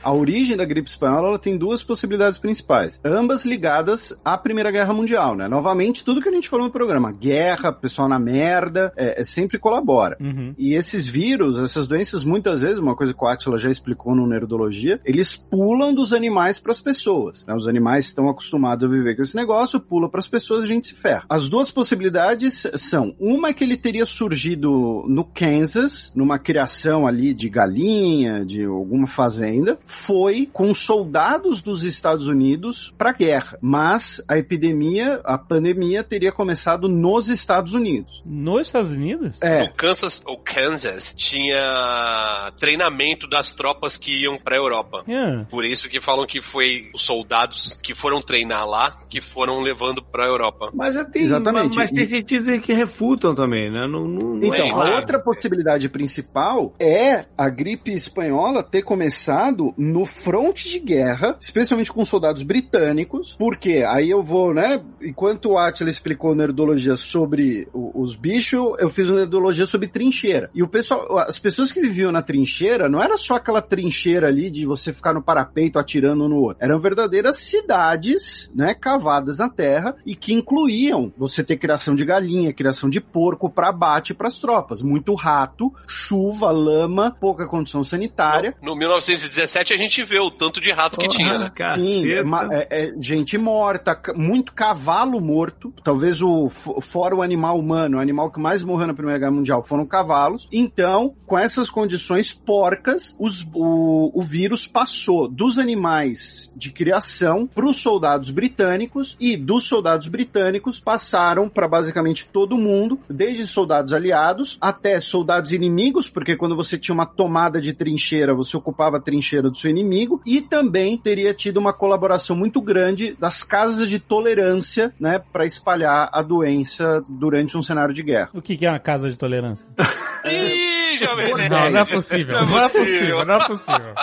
A origem da gripe espanhola ela tem duas possibilidades principais, ambas ligadas à Primeira Guerra Mundial, né? Novamente, tudo que a gente falou no programa, guerra, pessoal na merda, é, é sempre colabora. Uhum. E esses vírus, essas doenças, muitas vezes, uma coisa que o Atila já explicou no Neurologia, eles pulam dos animais para as pessoas. né? Os animais estão acostumados a viver com esse negócio, pula para as pessoas a gente se ferra. As duas possibilidades são, uma é que ele teria surgido no Kansas, numa criação ali de galinha, de alguma fazenda, foi com soldados dos Estados Unidos para guerra. Mas a epidemia, a pandemia teria começado nos Estados Unidos. Nos Estados Unidos? É, o Kansas, ou Kansas tinha treinamento das tropas que iam pra Europa. É. Por isso que falam que foi os soldados que foram treinar lá que foram levando pra Europa. Mas já tem. Exatamente. Mas tem E- cientistas que refutam também, né? Não, não, não Então, é a claro. outra possibilidade principal é a gripe espanhola ter começado no fronte de guerra, especialmente com soldados britânicos, porque aí eu vou, né? Enquanto o Atila explicou nerdologia sobre os bichos, eu fiz uma nerdologia sobre trincheira. E o pessoal, as pessoas que viviam na trincheira, não era só aquela trincheira ali de você ficar no parapeito atirando no outro. Eram verdadeiras cidades, né? Cavadas na terra e que incluíam você ter criação de galinha, criação de porco para abate para as tropas. Muito rato, chuva, lama, pouca condição sanitária. No 1917 a gente vê o tanto de rato que tinha, né? Sim, é, é- é gente morta, muito cavalo morto. Talvez o fo- fora o animal humano, o animal que mais morreu na Primeira Guerra Mundial foram cavalos. Então, com essas condições porcas, os- o, o vírus passou dos animais de criação para os soldados britânicos e dos soldados britânicos passaram para basicamente todo mundo, desde soldados aliados até soldados inimigos, porque quando você tinha uma tomada de trincheira, você ocupava a trincheira do seu inimigo, e também teria tido uma colaboração muito grande das casas de tolerância, né, para espalhar a doença durante um cenário de guerra. O que, que é uma casa de tolerância? Não, nerd. não é possível. Não é possível, não é possível.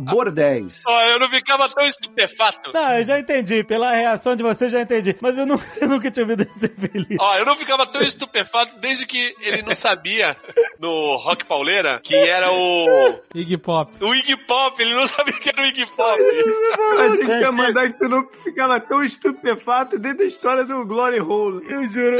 Bordéis. Ó, eu não ficava tão estupefato. Não, eu já entendi. Pela reação de você, já entendi. Mas eu nunca, eu nunca tinha ouvido esse feliz. Ó, eu não ficava tão estupefato desde que ele não sabia no Rock Pauleira que era o. Iggy Pop. O Iggy Pop, ele não sabia que era o Iggy Pop. A gente quer mandar que tu não ficava tão estupefato dentro da história do Glory Hole. Eu juro.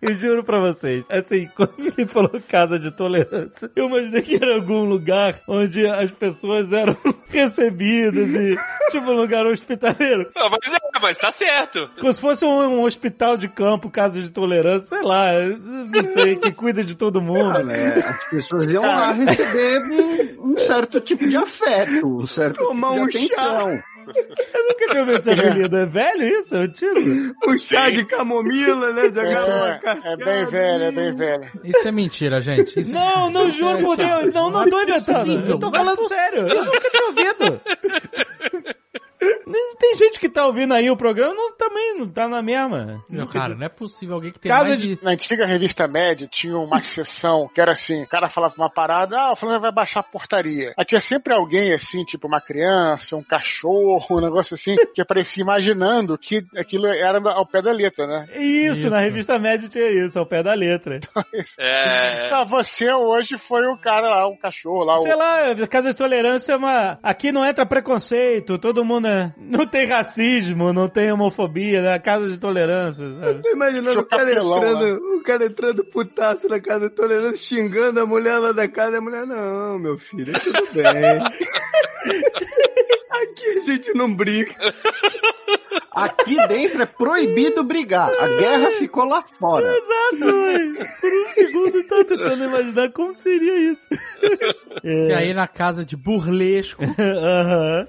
Eu juro pra vocês, assim, quando ele falou casa de tolerância, eu imaginei que era algum lugar onde as pessoas eram recebidas e, tipo, um lugar hospitaleiro. Não, mas, é, mas tá certo. Como se fosse um, um hospital de campo, casa de tolerância, sei lá, não sei, que cuida de todo mundo. É, as pessoas iam lá receber um, um certo tipo de afeto, um certo Tomar tipo um de atenção. Eu nunca tinha ouvido esse apelido. É velho isso? É antigo? Um chá de camomila, né? De É, é bem velho, é bem velho. Isso é mentira, gente. Isso é- Não, não juro por Deus. Não, não tô inventando. Eu tô falando sério. Eu nunca tinha ouvido. Não Tem gente que tá ouvindo aí o programa, não, também não tá na mesma. Meu, cara, não é possível alguém que tem mais de-. Na antiga revista Média tinha uma sessão que era assim, o cara falava uma parada, ah, o fulano vai baixar a portaria. Aí tinha sempre alguém assim, tipo uma criança, um cachorro, um negócio assim, que aparecia imaginando que aquilo era ao pé da letra, né? Isso, Isso. na revista média tinha isso, ao pé da letra. É. Ah, você hoje foi o cara lá, o cachorro lá, o... Sei lá, casa de tolerância é uma. Aqui não entra preconceito, todo mundo é. Não tem racismo, não tem homofobia, né? Casa de tolerância, sabe? Tô imaginando o cara, capelão entrando, o cara entrando putaço na casa tolerando, xingando a mulher lá da casa, e a mulher, não, meu filho, é tudo bem. Aqui a gente não briga. Aqui dentro é proibido brigar. A guerra ficou lá fora. Exato, mãe. Por um segundo eu tava tentando imaginar como seria isso. E aí na casa de burlesco. Aham.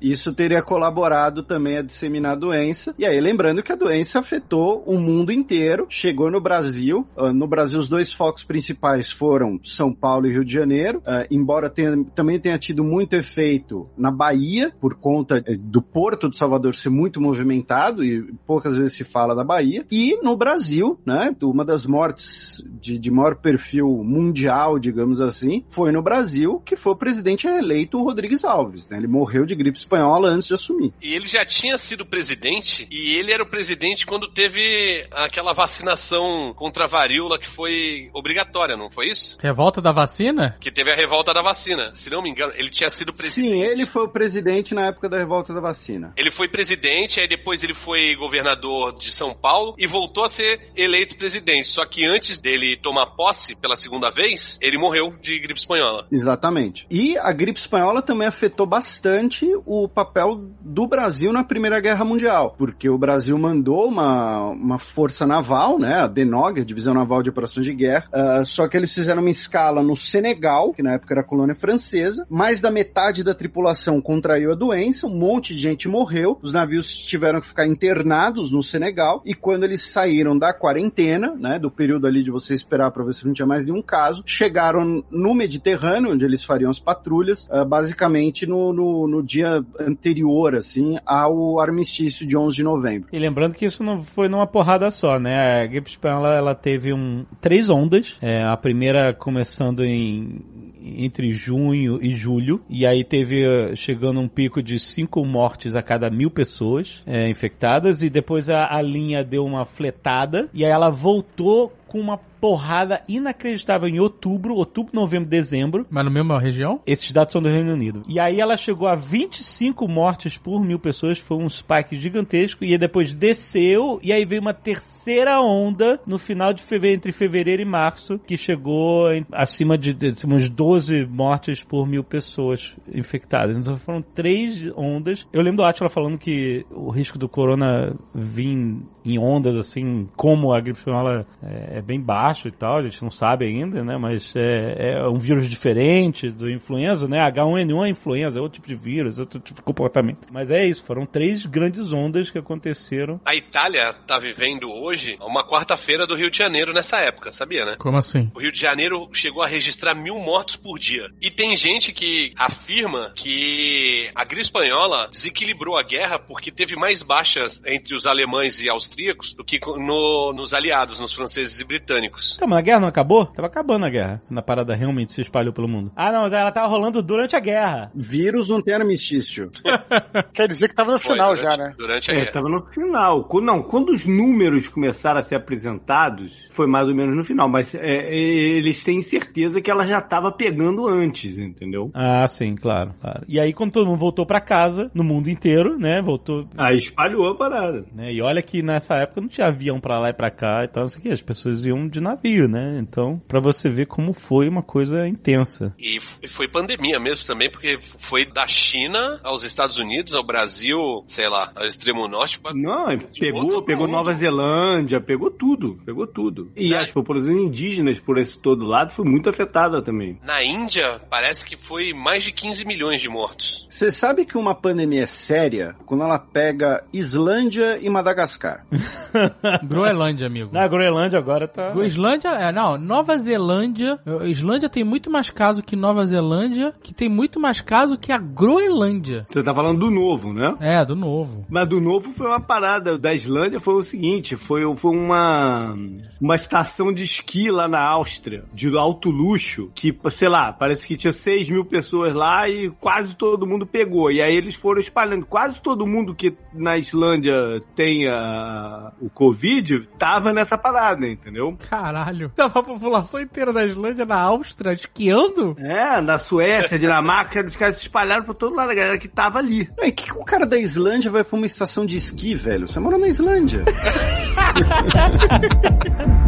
Isso teria colaborado também a disseminar a doença. E aí, lembrando que a doença afetou o mundo inteiro, chegou no Brasil. Ah, No Brasil, os dois focos principais foram São Paulo e Rio de Janeiro. Ah, embora tenha- também tenha tido muito efeito na Bahia, por conta eh, do Porto de Salvador ser muito movimentado, e poucas vezes se fala da Bahia. E no Brasil, né, uma das mortes de, de maior perfil mundial, digamos assim, foi no Brasil, que foi o presidente eleito o Rodrigues Alves. Né? Ele morreu de gripe espanhola antes de assumir. E ele já tinha sido presidente, e ele era o presidente quando teve aquela vacinação contra a varíola que foi obrigatória, não foi isso? Revolta da vacina? Que teve a revolta da vacina. Se não me engano, ele tinha sido presidente. Sim, ele foi o presidente na época da revolta da vacina. Ele foi presidente, aí depois ele foi governador de São Paulo e voltou a ser eleito presidente. Só que antes dele tomar posse pela segunda vez, ele morreu de gripe espanhola. Exatamente. E a gripe espanhola também afetou bastante o papel do Brasil na Primeira Guerra Mundial, porque o Brasil mandou uma, uma força naval, né, a DENOG, a Divisão Naval de Operações de Guerra, ah, só que eles fizeram uma escala no Senegal, que na época era colônia francesa, mais da metade da tripulação contraiu a doença, um monte de gente morreu, os navios tiveram que ficar internados no Senegal, e quando eles saíram da quarentena, né, do período ali de você esperar para ver se não tinha mais nenhum caso, chegaram no Mediterrâneo, onde eles fariam as patrulhas, ah, basicamente no, no, no dia anterior, assim, ao armistício de 11 de novembro. E lembrando que isso não foi numa porrada só, né? A gripe espanhola ela teve um, três ondas. É, a primeira começando em entre junho e julho, e aí teve eh, chegando um pico de cinco mortes a cada mil pessoas é, infectadas, e depois a, a linha deu uma fletada, e aí ela voltou com uma porrada inacreditável em outubro, outubro, novembro, dezembro, Mas no mesma região? esses dados são do Reino Unido. E aí ela chegou a 25 mortes por mil pessoas, foi um spike gigantesco, e aí depois desceu, e aí veio uma terceira onda no final de fevereiro, entre fevereiro e março, que chegou em- acima de, de, de umas 12 mortes por mil pessoas infectadas. Então foram três ondas. Eu lembro do Atila falando que o risco do corona vir em ondas, assim, como a gripe espanhola é, é bem baixo e tal, a gente não sabe ainda, né? Mas é, é um vírus diferente do influenza, né? H1N1 é influenza, é outro tipo de vírus, é outro tipo de comportamento. Mas é isso, foram três grandes ondas que aconteceram. A Itália tá vivendo hoje uma quarta-feira do Rio de Janeiro nessa época, sabia, né? Como assim? O Rio de Janeiro chegou a registrar mil mortos por dia. E tem gente que afirma que a gripe espanhola desequilibrou a guerra porque teve mais baixas entre os alemães e austríacos do que no- nos aliados, nos franceses e britânicos. Então, mas a guerra não acabou? Tava acabando a guerra. Na parada realmente se espalhou pelo mundo. Ah, não, mas ela tava rolando durante a guerra. Vírus não tem armistício. Quer dizer que tava no Foi final durante, já, né? Durante a É, guerra. tava no final. Quando- Não, quando os números começaram a ser apresentados, foi mais ou menos no final. Mas é, é, eles têm certeza que ela já tava pegando antes, entendeu? Ah, sim, claro, claro. E aí, quando todo mundo voltou pra casa, no mundo inteiro, né? Voltou. Aí espalhou a parada. Né, e olha que nessa época não tinha avião pra lá e pra cá e tal, não sei o que. As pessoas iam de navio, né? Então, pra você ver como foi uma coisa intensa. E foi pandemia mesmo também, porque foi da China aos Estados Unidos, ao Brasil, sei lá, ao extremo norte. pra- Não, pegou, pegou mundo. Nova Zelândia, pegou tudo, pegou tudo. E É. as populações indígenas por esse todo lado foi muito afetada também. Na Índia, parece que foi mais de 15 milhões de mortos. Você sabe que uma pandemia é séria quando ela pega Islândia e Madagascar. Groenlândia, amigo. Na Groenlândia agora tá. Islândia, é, não, Nova Zelândia. Islândia tem muito mais caso que Nova Zelândia, que tem muito mais caso que a Groenlândia. Você tá falando do novo, né? É, do novo. Mas do novo foi uma parada. Da Islândia foi o seguinte: foi, foi uma, uma estação de esqui lá na Áustria, de alto luxo, que, sei lá, parece que tinha 6 mil pessoas lá e quase todo mundo pegou. E aí eles foram espalhando. Quase todo mundo que na Islândia tem a- o Covid tava nessa parada, entendeu? Caralho. Tava a população inteira da Islândia na Áustria esquiando? É, na Suécia, Dinamarca, os caras se espalharam por todo lado, a galera que tava ali. E que, que o cara da Islândia vai pra uma estação de esqui, velho? Você mora na Islândia.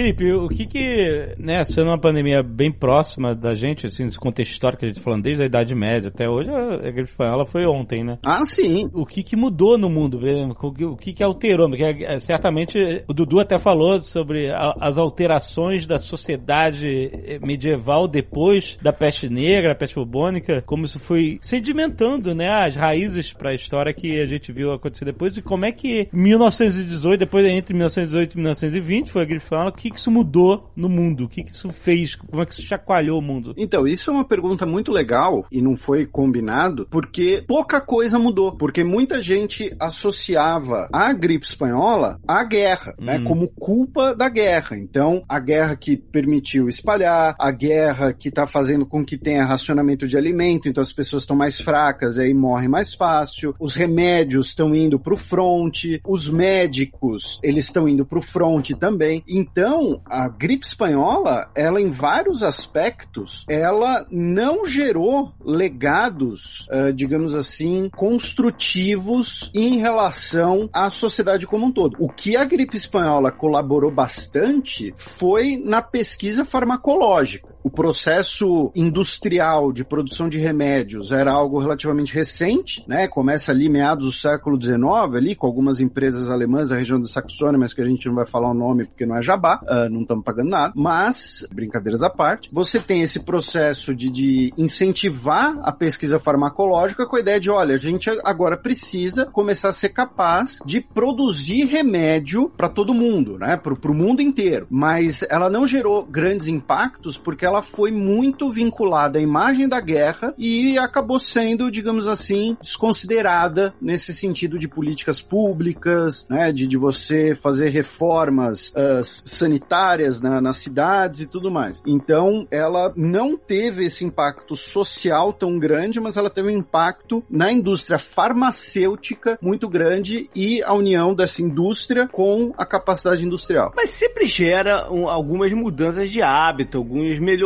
Felipe, o que que, né, sendo uma pandemia bem próxima da gente, assim, desse contexto histórico que a gente tá falando desde a Idade Média até hoje, a gripe espanhola foi ontem, né? ah, sim. O que que mudou no mundo? O que- que que alterou? Porque é, certamente o Dudu até falou sobre a- as alterações da sociedade eh, medieval depois da peste negra, a peste bubônica, como isso foi sedimentando, né, as raízes para a história que a gente viu acontecer depois e como é que 1918, depois entre 1918 e 1920 foi a gripe espanhola, o que que isso mudou no mundo? O que que isso fez? Como é que isso chacoalhou o mundo? Então, isso é uma pergunta muito legal e não foi combinado, porque pouca coisa mudou. Porque muita gente associava a gripe espanhola à guerra, né? Hum. Como culpa da guerra. Então, a guerra que permitiu espalhar, a guerra que tá fazendo com que tenha racionamento de alimento, então as pessoas estão mais fracas e aí morrem mais fácil. Os remédios estão indo pro fronte, os médicos, eles estão indo pro fronte também. Então, a gripe espanhola, ela em vários aspectos, ela não gerou legados, ah, digamos assim, construtivos em relação à sociedade como um todo. O que a gripe espanhola colaborou bastante foi na pesquisa farmacológica. O processo industrial de produção de remédios era algo relativamente recente, né? Começa ali meados do século XIX, ali, com algumas empresas alemãs da região da Saxônia, mas que a gente não vai falar o nome porque não é jabá, ah, não estamos pagando nada. Mas, brincadeiras à parte, você tem esse processo de, de incentivar a pesquisa farmacológica com a ideia de, olha, a gente agora precisa começar a ser capaz de produzir remédio para todo mundo, né? Para o mundo inteiro. Mas ela não gerou grandes impactos porque ela foi muito vinculada à imagem da guerra e acabou sendo, digamos assim, desconsiderada nesse sentido de políticas públicas, né? De, de você fazer reformas ah, sanitárias na- nas cidades e tudo mais. Então, ela não teve esse impacto social tão grande, mas ela teve um impacto na indústria farmacêutica muito grande e a união dessa indústria com a capacidade industrial. Mas sempre gera um, algumas mudanças de hábito, algumas melhorias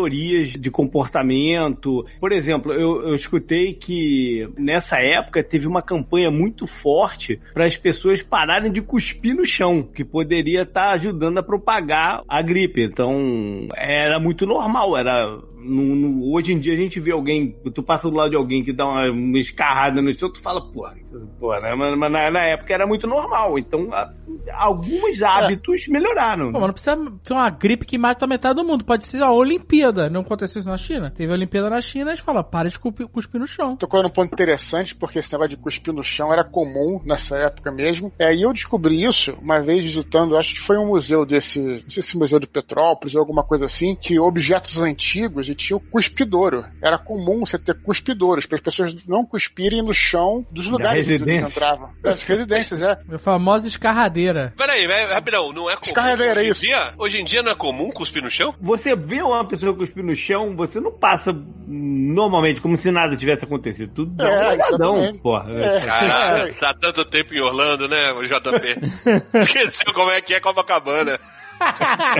de comportamento. Por exemplo, eu, eu escutei que nessa época teve uma campanha muito forte para as pessoas pararem de cuspir no chão, que poderia estar ajudando a propagar a gripe. Então, era muito normal, era no- no- hoje em dia a gente vê alguém, tu passa do lado de alguém que dá uma, uma escarrada no chão, tu fala, porra, porra né? mas, mas na, na época era muito normal. Então, a- alguns hábitos melhoraram. Pô, mas não precisa ter uma gripe que mata metade do mundo. Pode ser a Olimpíada. Não aconteceu isso na China? Teve a Olimpíada na China, a gente fala, para de cuspir, cuspir no chão. Tocou num ponto interessante, porque esse negócio de cuspir no chão era comum nessa época mesmo. É, e eu descobri isso uma vez visitando, acho que foi um museu desse, não sei se museu de Petrópolis ou alguma coisa assim, que objetos antigos tinha o cuspidouro. Era comum você ter cuspidouros, para as pessoas não cuspirem no chão dos lugares residência. entravam. Das residências, é. A famosa escarradeira. Peraí, rapidão, não é comum. Descarregadeira, hoje em isso. Dia, hoje em dia não é comum cuspir no chão? Você vê uma pessoa cuspir no chão, você não passa normalmente como se nada tivesse acontecido. Tudo dá É, um porra. É. Caralho, É. tá tanto tempo em Orlando, né, o JP? Esqueceu como é que é Copacabana. Ah,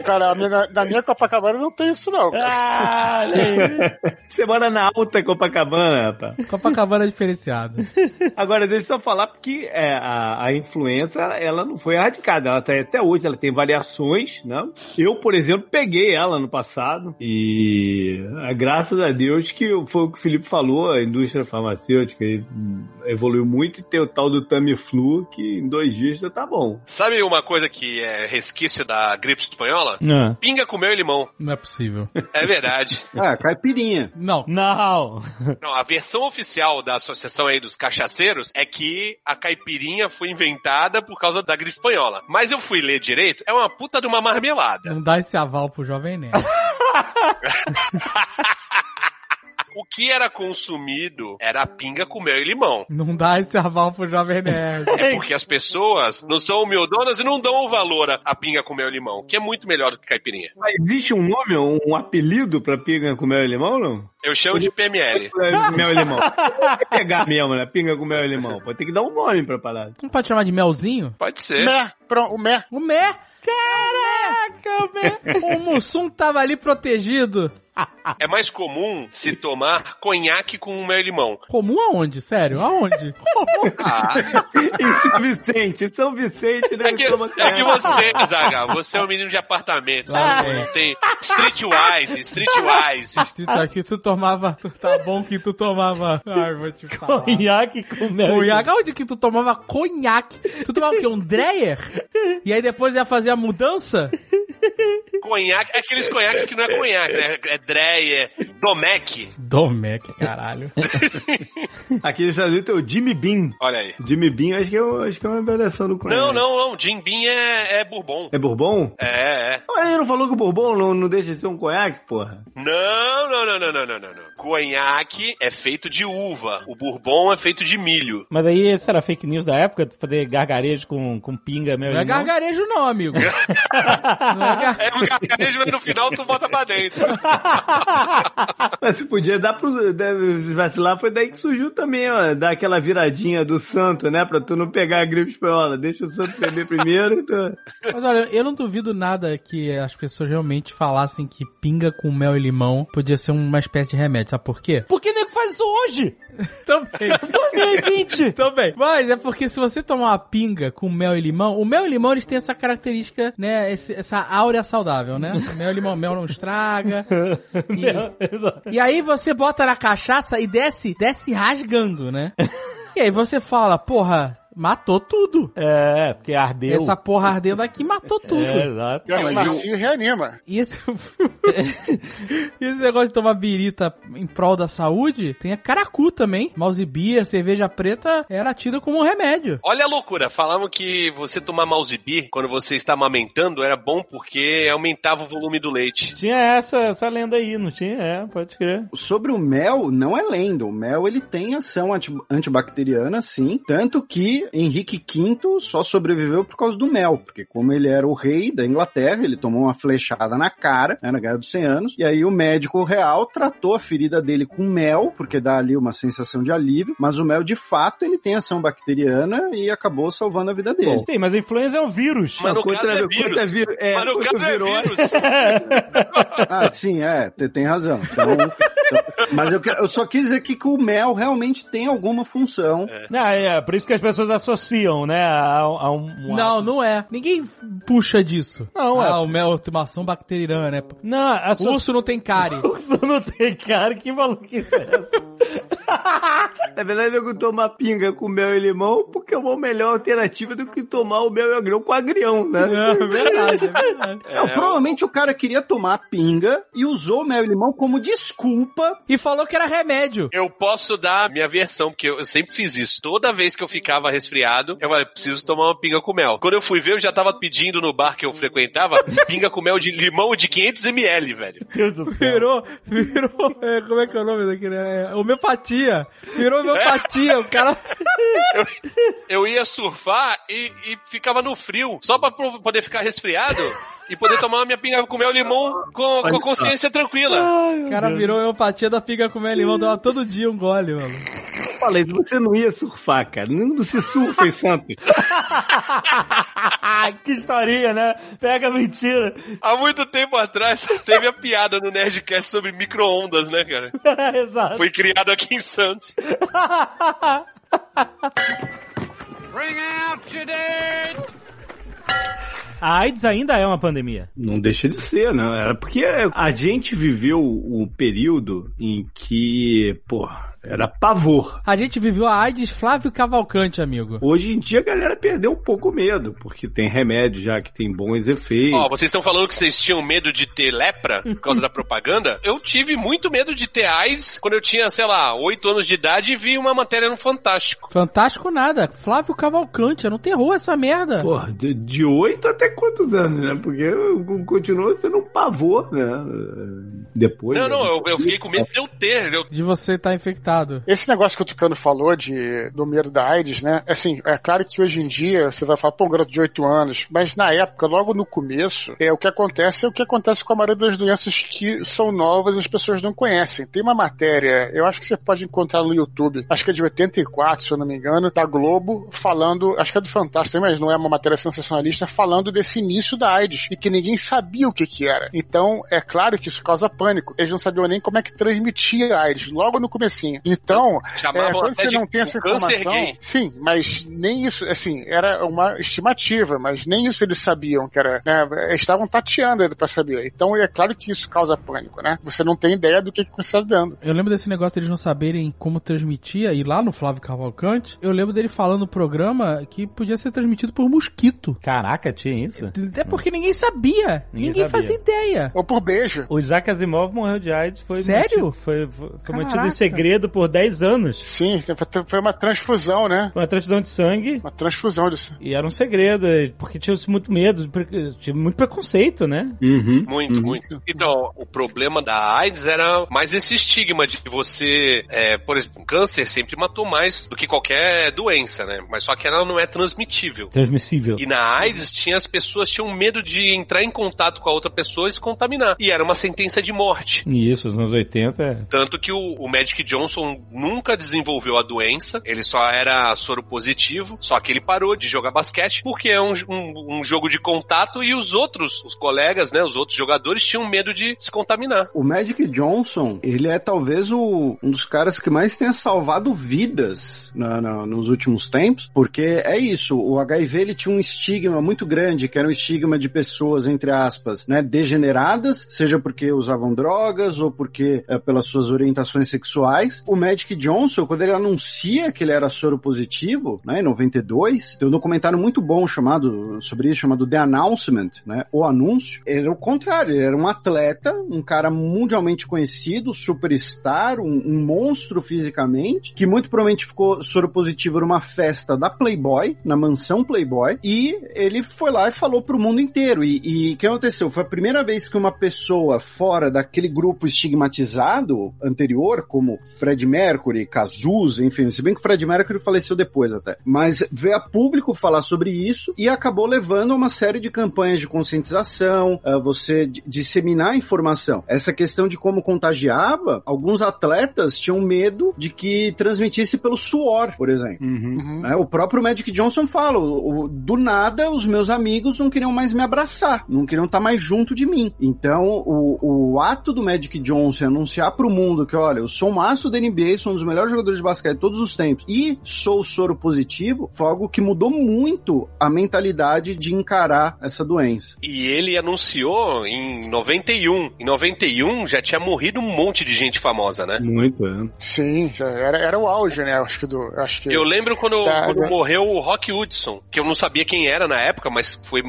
cara, minha- na minha Copacabana não tem isso não, cara. Ah. Você mora na alta Copacabana, rapaz. Copacabana é diferenciada. Agora, deixa eu só falar porque é, a, a influenza, ela não foi erradicada. Ela tá, até hoje ela tem variações, né? Eu, por exemplo, peguei ela no passado e ah, graças a Deus que foi o que o Felipe falou, a indústria farmacêutica evoluiu muito e tem o tal do Tamiflu que em dois dias já tá bom. Sabe uma coisa que é resquício da gripe espanhola? Não. Pinga com mel e limão. Não é possível. É verdade. Ah, caipirinha. Não. Não. Não, a versão oficial da associação aí dos cachaceiros é que a caipirinha foi inventada por causa da gripe espanhola. Mas eu fui ler direito, é uma puta de uma marmelada. Não dá esse aval pro Jovem Nerd. O que era consumido era a pinga com mel e limão. Não dá esse aval pro Jovem Nerd. É porque as pessoas não são humildonas e não dão o valor à- pinga com mel e limão, que é muito melhor do que caipirinha. Mas existe um nome, um, um apelido pra pinga com mel e limão, não? Eu chamo de PML. É, Mel e limão. Pegar mesmo, né? Pinga com mel e limão. Pô, tem que dar um nome pra parada. Não pode chamar de melzinho? Pode ser. Mé, pronto, o Mé. O Mé. Caraca, Mé. O Mussum tava ali protegido. É mais comum se tomar conhaque com mel e limão. Comum aonde? Sério? Aonde? Ah, Em São Vicente, em São Vicente, né? é que, é que você, Zaga, você é um menino de apartamento, sabe? Não tem streetwise, streetwise. Isso aqui tu tomava. Tá bom que tu tomava. Ai, vou te falar. Conhaque com mel. Conhaque, onde que tu tomava conhaque? Tu tomava o quê? Um Dreyer? E aí depois ia fazer a mudança? Conhaque, é aqueles conhaque que não é conhaque, né? É Dreyer, Domec. Domec, caralho. Aqui nos Estados Unidos tem o Jimmy Bean. Olha aí. Jimmy Bean, acho que é, o- acho que é uma variação do conhaque. Não, não, não. Jim Beam é, é bourbon. É Bourbon? É, é. Mas ele não falou que o Bourbon não, não deixa de ser um conhaque, porra? Não, não, não, não, não, não, não, não. Conhaque é feito de uva. O bourbon é feito de milho. Mas aí, isso era fake news da época? Fazer gargarejo com, com pinga, mel Não é gargarejo não, amigo. Não é gar... É um gargarejo, mas no final tu bota pra dentro. Mas se podia dar pro. deve vacilar, foi daí que surgiu também, ó. Dar aquela viradinha do santo, né? Pra tu não pegar a gripe espanhola. Deixa o santo beber primeiro. Então... Mas olha, eu não duvido nada que as pessoas realmente falassem que pinga com mel e limão podia ser uma espécie de remédio. Sabe por quê? Por que nego faz isso hoje? Também. 2020! Também. Mas é porque se você tomar uma pinga com mel e limão, o mel e limão eles têm essa característica, né? esse- essa áurea saudável, né? Mel e limão, mel não estraga. E, e aí você bota na cachaça e desce, desce rasgando, né? E aí você fala, porra, matou tudo. É, porque ardeu. Essa porra ardendo aqui matou tudo. É, exato. Desce macio e reanima. E esse... e esse negócio de tomar birita em prol da saúde, tem a caracu também. Beer, cerveja preta, era tida como um remédio. Olha a loucura. Falavam que você tomar beer quando você está amamentando era bom porque aumentava o volume do leite. Tinha essa, essa lenda aí, não tinha? É, pode crer. Sobre o mel, não é lenda. O mel ele tem ação anti- antibacteriana, sim. Tanto que Henrique V só sobreviveu por causa do mel. Porque como ele era o rei da Inglaterra, ele tomou uma flechada na cara, né, na Guerra dos 100 Anos. E aí o médico real tratou a ferida dele com mel, porque dá ali uma sensação de alívio. Mas o mel, de fato, ele tem ação bacteriana e acabou salvando a vida dele. Sim, mas a influenza é um vírus. Mas no caso é vírus. vírus- é, Mas no caso é vírus. Ah, sim, é, te- tem razão. Então- mas eu, que- eu só quis dizer aqui que o mel realmente tem alguma função. Não, é, por isso que as pessoas associam, né, a, a um... um Não, não é. Ninguém puxa disso. Não, é. ah, o mel tem uma ação bacteriana, né? Não, a O urso não tem cárie. Urso não tem cara, que maluquice é essa? Na verdade, eu tomar pinga com mel e limão porque é uma melhor alternativa do que tomar o mel e agrião com agrião, né? É verdade, é verdade. Não, provavelmente o cara queria tomar pinga e usou mel e limão como desculpa. E falou que era remédio. Eu posso dar a minha versão, porque eu, eu sempre fiz isso. Toda vez que eu ficava resfriado, eu falei, preciso tomar uma pinga com mel. Quando eu fui ver, eu já tava pedindo no bar que eu frequentava pinga com mel de limão de 500ml, velho. Deus do céu. Virou, virou, é, como é que é o nome daquele? É, homeopatia. Virou homeopatia, o cara... Eu ia surfar e, e ficava no frio, só pra poder ficar resfriado e poder tomar a minha pinga com mel e limão com, com a consciência tranquila. O cara virou homeopatia da piga com mel e limão, dava todo dia um gole, mano. Eu falei, você não ia surfar, cara. Não se surfa em Santos. que historinha, né? Pega mentira. Há muito tempo atrás teve a piada no Nerdcast sobre micro-ondas, né, cara? Exato. Foi criado aqui em Santos. A AIDS ainda é uma pandemia. Não deixa de ser, né? Era porque a gente viveu o período em que, pô, era pavor. A gente viveu a AIDS Flávio Cavalcante, amigo. Hoje em dia a galera perdeu um pouco o medo, porque tem remédio já que tem bons efeitos. Ó, vocês estão falando que vocês tinham medo de ter lepra por causa da propaganda? Eu tive muito medo de ter AIDS quando eu tinha, sei lá, 8 anos de idade e vi uma matéria no Fantástico. Fantástico nada. Flávio Cavalcante, é no terror essa merda. Porra, de, de 8 até quantos anos, né? Porque continua sendo um pavor, né? Depois. Não, né? não, eu, eu fiquei com medo de eu ter. Eu, De você estar infectado. Esse negócio que o Tucano falou de, do medo da AIDS, né? Assim, é claro que hoje em dia você vai falar, pô, um garoto de 8 anos, mas na época, logo no começo, é o que acontece é o que acontece com a maioria das doenças que são novas e as pessoas não conhecem. Tem uma matéria, eu acho que você pode encontrar no YouTube, acho que é de 84, se eu não me engano, da Globo, falando, acho que é do Fantástico, mas não é uma matéria sensacionalista, falando desse início da AIDS e que ninguém sabia o que que era. Então, é claro que isso causa pânico. Eles não sabiam nem como é que transmitia a AIDS, logo no comecinho. Então, é, quando você de não tem essa informação, gay. sim, mas nem isso, assim, era uma estimativa, mas nem isso eles sabiam que era, né, estavam tateando pra saber. Então, é claro que isso causa pânico, né? Você não tem ideia do que que você está dando. Eu lembro desse negócio deles não saberem como transmitia, e lá no Flávio Cavalcante, eu lembro dele falando no programa que podia ser transmitido por mosquito. Caraca, tinha isso? Até porque ninguém sabia. Ninguém Ninguém, sabia. fazia ideia. Ou por beijo. O Isaac Asimov morreu de AIDS. Foi Sério? mantido- foi foi, foi mantido em segredo por 10 anos. Sim, foi uma transfusão, né? Foi uma transfusão de sangue. Uma transfusão disso. E era um segredo, porque tinha muito medo, tinha muito preconceito, né? Uhum. Muito, Uhum. muito. Então, o problema da AIDS era mais esse estigma de você, é, por exemplo, câncer sempre matou mais do que qualquer doença, né? Mas só que ela não é transmitível. Transmissível. E na AIDS tinha as pessoas tinham medo de entrar em contato com a outra pessoa e se contaminar. E era uma sentença de morte. E isso, nos anos 80, é. Tanto que o, o Magic Johnson nunca desenvolveu a doença, ele só era soro positivo, só que ele parou de jogar basquete porque é um, um- um jogo de contato e os outros, os colegas, né, os outros jogadores tinham medo de se contaminar. O Magic Johnson, ele é talvez o- um dos caras que mais tenha salvado vidas na- na- nos últimos tempos, porque é isso, o HIV ele tinha um estigma muito grande, que era um estigma de pessoas, entre aspas, né, degeneradas, seja porque usavam drogas ou porque é, pelas suas orientações sexuais. O Magic Johnson, quando ele anuncia que ele era soro positivo, né, em 92, tem um documentário muito bom chamado sobre isso, chamado The Announcement, né, o anúncio. Ele era o contrário, ele era um atleta, um cara mundialmente conhecido, superstar, um, um monstro fisicamente, que muito provavelmente ficou soro positivo numa festa da Playboy, na mansão Playboy, e ele foi lá e falou pro mundo inteiro. E o que aconteceu? Foi a primeira vez que uma pessoa fora daquele grupo estigmatizado anterior, como Fred Mercury, Cazuza, enfim, se bem que o Fred Mercury faleceu depois até, mas veio a público falar sobre isso e acabou levando a uma série de campanhas de conscientização, a você di- disseminar informação. Essa questão de como contagiava, alguns atletas tinham medo de que transmitisse pelo suor, por exemplo. Uhum. né? O próprio Magic Johnson fala, o- o- do nada os meus amigos não queriam mais me abraçar, não queriam estar mais junto de mim. Então, o, o ato do Magic Johnson anunciar pro mundo que, olha, eu sou um maço da NBA, sou um dos melhores jogadores de basquete de todos os tempos e sou soro positivo, foi algo que mudou muito a mentalidade de encarar essa doença. E ele anunciou em 91. Em 91 já tinha morrido um monte de gente famosa, né? Muito, é. Sim, já era, era o auge, né? Acho que do. Acho que Eu lembro quando, Tá, quando né? morreu o Rock Hudson, que eu não sabia quem era na época, mas foi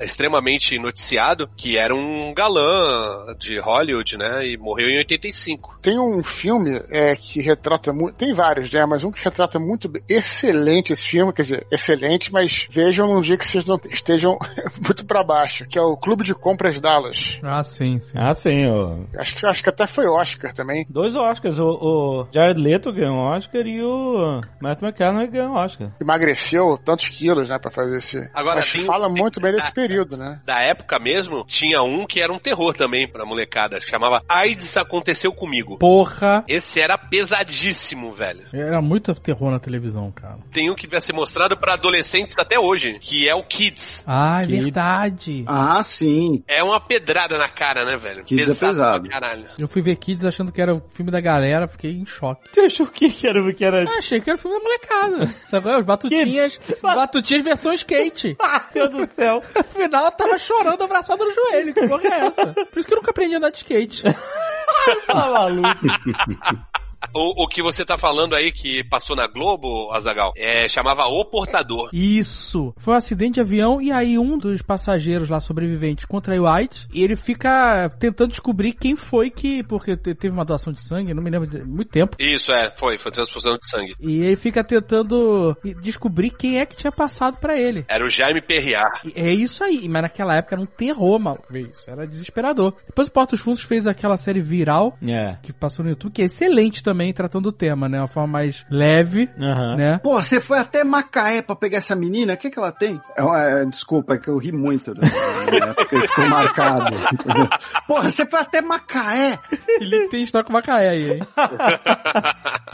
extremamente noticiado, que era um galã de Hollywood, né? E morreu em 85. Tem um filme é, que retrata muito. Tem vários, né? Mas um que retrata muito. Excelente esse filme, quer dizer, excelente, mas vejam num dia que vocês não estejam muito pra baixo, que é o Clube de Compras Dallas. Ah, sim, sim. Ah, sim, ó. Acho que, acho que até foi Oscar também. Dois Oscars, o, o Jared Leto ganhou um Oscar e o Matt McConaughey ganhou um Oscar. Emagreceu tantos quilos, né, pra fazer esse. Agora, mas tem- fala tem- muito bem desse período, né? Da época mesmo, tinha um que era um terror também pra molecada, que chamava AIDS Aconteceu Comigo. Porra. Esse era pesadíssimo, velho. Era muito terror na televisão, cara. Tem um que vai ser mostrado pra adolescentes até hoje, que é o Kids. Ah, é Que- verdade. Ah, sim. É uma pedrada na cara, né, velho? Kids é pesado. pra caralho. Eu fui ver Kids achando que era o filme da galera, fiquei em choque. Você achou que que era, que era... Ah, achei que era o filme da molecada. Sabe é? Os batutinhas, batutinhas versão skate. Ah, Deus do céu. No final eu tava chorando abraçado no joelho. Que porra é essa? Por isso que eu nunca aprendi a andar de skate. Tá maluco. O, o que você tá falando aí, que passou na Globo, Azagal, é, chamava O Portador. Isso. Foi um acidente de avião e aí um dos passageiros lá sobreviventes contraiu AIDS e ele fica tentando descobrir quem foi que, porque te- teve uma doação de sangue, não me lembro de muito tempo. Isso, é, foi, foi transfusão de sangue. E ele fica tentando descobrir quem é que tinha passado pra ele. Era o Jaime Perriar. E É isso aí, mas naquela época era um terror, maluco. Isso era desesperador. Depois o Porta dos Fundos fez aquela série viral É. que passou no YouTube, que é excelente também, tratando o tema, né? Uma forma mais leve, Aham. né? Pô, você foi até Macaé pra pegar essa menina? O que que ela tem? É, uma- é, desculpa, é que eu ri muito, né? É, porque ficou marcado. Porra, você foi até Macaé? Ele tem história com Macaé aí, hein?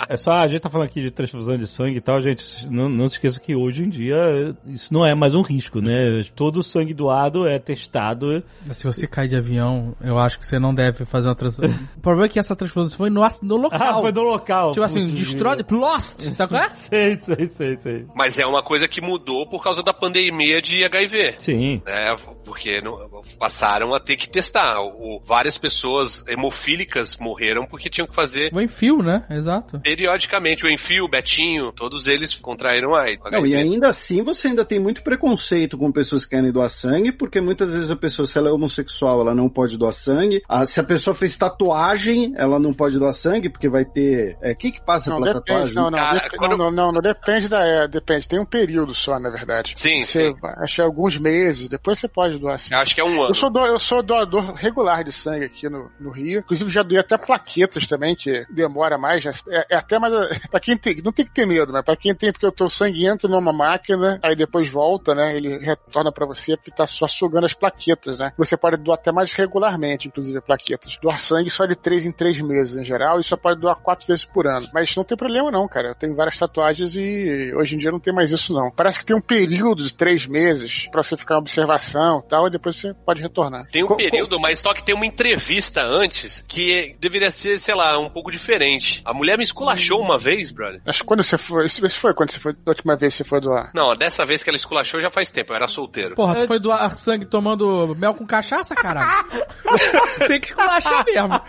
É só, a gente tá falando aqui de transfusão de sangue e tal, gente, não, não se esqueça que hoje em dia isso não é mais um risco, né? Todo o sangue doado é testado. Se você cai de avião, eu acho que você não deve fazer uma transfusão. o problema é que essa transfusão foi no, no local. Foi do local. Tipo assim, Putz, destroyed, lost, sabe qual é? Sei, sei, sei, sei. Mas é uma coisa que mudou por causa da pandemia de HIV. Sim. né? Porque não- passaram a ter que testar. O, várias pessoas hemofílicas morreram porque tinham que fazer Foi em fio, né? Exato. periodicamente. O Enfio, o Betinho, todos eles contraíram AIDS. Não, e ainda assim você ainda tem muito preconceito com pessoas que querem doar sangue, porque muitas vezes a pessoa, se ela é homossexual, ela não pode doar sangue. Ah, se a pessoa fez tatuagem, ela não pode doar sangue, porque vai ter. É, o que que passa Não, pela depende, tatuagem? não, não, Cara, dep- quando- não, não, não, não, depende da, é, depende, tem um período só, na verdade. Sim, você, sim. Acho que é alguns meses, depois você pode doar sim. Acho que é um ano. Eu sou, do- eu sou doador regular de sangue aqui no, no Rio. Inclusive, já doei até plaquetas também, que demora mais. né? É, é até mais. Pra quem tem. Não tem que ter medo, né? Pra quem tem, porque o teu sangue entra numa máquina, aí depois volta, né? Ele retorna pra você porque tá só sugando as plaquetas, né? Você pode doar até mais regularmente, inclusive, plaquetas. Doar sangue só de três em três meses, em geral, e só pode doar quatro vezes por ano. Mas não tem problema, não, cara. Eu tenho várias tatuagens e hoje em dia não tem mais isso, não. Parece que tem um período de três meses pra você ficar em observação e tal, e depois você pode retornar. Tem um Co- período, mas só que tem uma entrevista antes que deveria ser, sei lá, um pouco diferente. A mulher me esculachou uma vez, brother. Acho que quando você foi. Esse foi quando você foi. Da última vez que você foi doar. Não, dessa vez que ela esculachou já faz tempo, eu era solteiro. Porra, tu foi doar sangue tomando mel com cachaça, caralho? Tem que esculachar mesmo.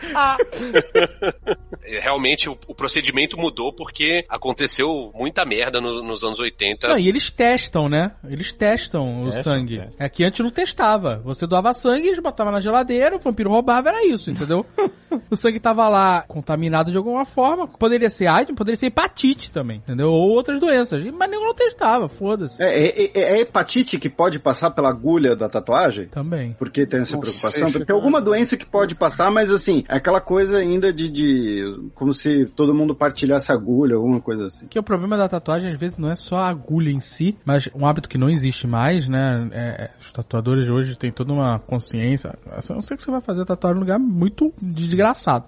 É, Realmente o, o procedimento mudou porque aconteceu muita merda no- nos anos 80. Não, e eles testam, né? Eles testam o Testam, sangue. testam. É que antes não testava. Você doava sangue, eles botavam na geladeira, o vampiro roubava, era isso, entendeu? o sangue tava lá contaminado de alguma forma. Poderia ser AIDS, poderia ser hepatite também, entendeu? Ou outras doenças. Mas ninguém não testava, foda-se. É, é, é- é hepatite que pode passar pela agulha da tatuagem? Também. Por que tem essa Não preocupação? Porque tem alguma doença que pode passar, mas assim, é aquela coisa ainda de, de. como se todo mundo partilhasse agulha, alguma coisa assim. Que o problema da tatuagem, às vezes, não é só a agulha em si, mas um hábito que não existe mais, né? É, é, os tatuadores hoje têm toda uma consciência. Eu não sei que você vai fazer tatuagem num lugar muito desgraçado.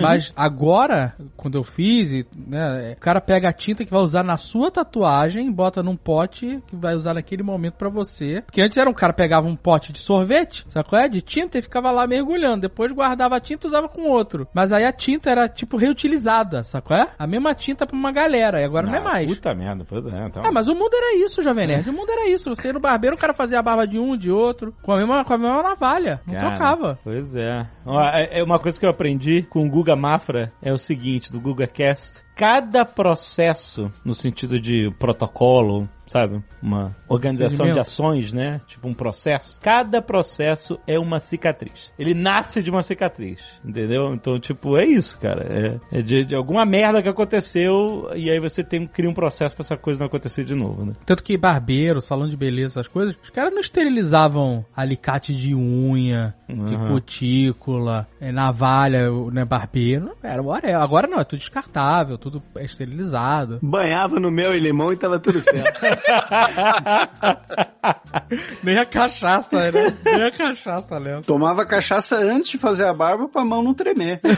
Mas agora, quando eu fiz, né, o cara pega a tinta que vai usar na sua tatuagem, bota num pote que vai usar naquele momento pra você. Porque antes era um cara pegava um pote de sorvete, sabe qual é? De tinta e ficava lá mergulhando. Depois guardava a tinta e usava com outro. Mas aí a tinta era, tipo, reutilizada, sabe qual é? A mesma tinta pra uma galera, e agora não, é mais. Puta merda, pois é. Então... Ah, mas o mundo era isso, Jovem Nerd. O mundo era isso. Você ia no barbeiro, o cara fazia a barba de um, de outro, com a mesma, com a mesma navalha. Não Cara, trocava. Pois é. É. é Uma coisa que eu aprendi com o Guga Mafra é o seguinte, do Guga Cast. Cada processo, no sentido de protocolo, sabe? Uma organização de ações, né? Tipo um processo. Cada processo é uma cicatriz. Ele nasce de uma cicatriz, entendeu? Então, tipo, é isso, cara. É, é de, de alguma merda que aconteceu e aí você tem, cria um processo pra essa coisa não acontecer de novo, né? Tanto que barbeiro, salão de beleza, essas coisas, os caras não esterilizavam alicate de unha, de Aham. cutícula, é, navalha, né, barbeiro. Era. Agora não, é tudo descartável, tudo é esterilizado. Banhava no mel e limão e tava tudo certo. Nem a cachaça, né? Nem a cachaça, né? Tomava cachaça antes de fazer a barba pra mão não tremer.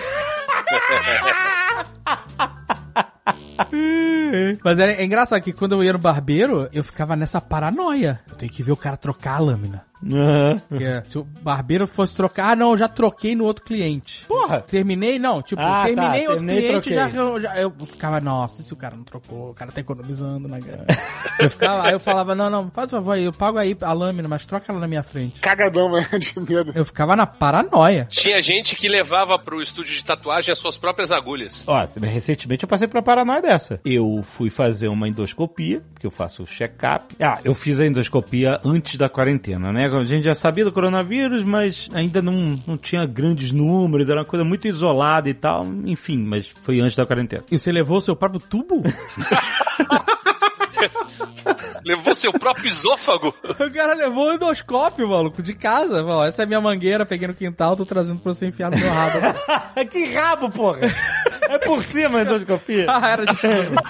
Mas é, é engraçado que quando eu ia no barbeiro, eu ficava nessa paranoia. Eu tenho que ver o cara trocar a lâmina. Aham. Que é, se o barbeiro fosse trocar, ah, não, eu já troquei no outro cliente. Porra! Terminei, não, tipo, Ah, terminei tá, outro terminei e cliente, já, eu, já- eu ficava, nossa, se o cara não trocou, o cara tá economizando na grana. eu ficava, aí eu falava, não, não, faz o favor aí, eu pago aí a lâmina, mas troca ela na minha frente. Cagadão, né? De medo. Eu ficava na paranoia. Tinha gente que levava pro estúdio de tatuagem as suas próprias agulhas. Ó, recentemente eu passei por uma paranoia dessa. Eu fui fazer uma endoscopia, porque eu faço check-up. Ah, eu fiz a endoscopia antes da quarentena, né? A gente já sabia do coronavírus, mas ainda não, não tinha grandes números, era uma coisa muito isolada e tal. Enfim, mas foi antes da quarentena. E você levou o seu próprio tubo? Levou seu próprio esôfago. o cara levou o endoscópio, maluco, de casa. Falou, essa é minha mangueira, peguei no quintal, tô trazendo pra você enfiar no meu rabo. que rabo, porra! É por cima a endoscopia. ah, era de cima.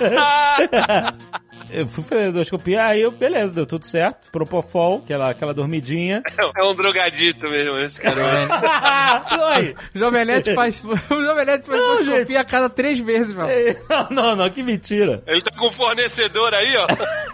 Eu fui fazer a endoscopia, aí eu, beleza, deu tudo certo. Propofol, aquela, aquela dormidinha. É um drogadito mesmo, esse cara. Oi! Jovenete faz. O Jovenete faz Não, endoscopia a cada três meses, mano. Não, não, não, que mentira. Ele tá com um fornecedor aí, ó.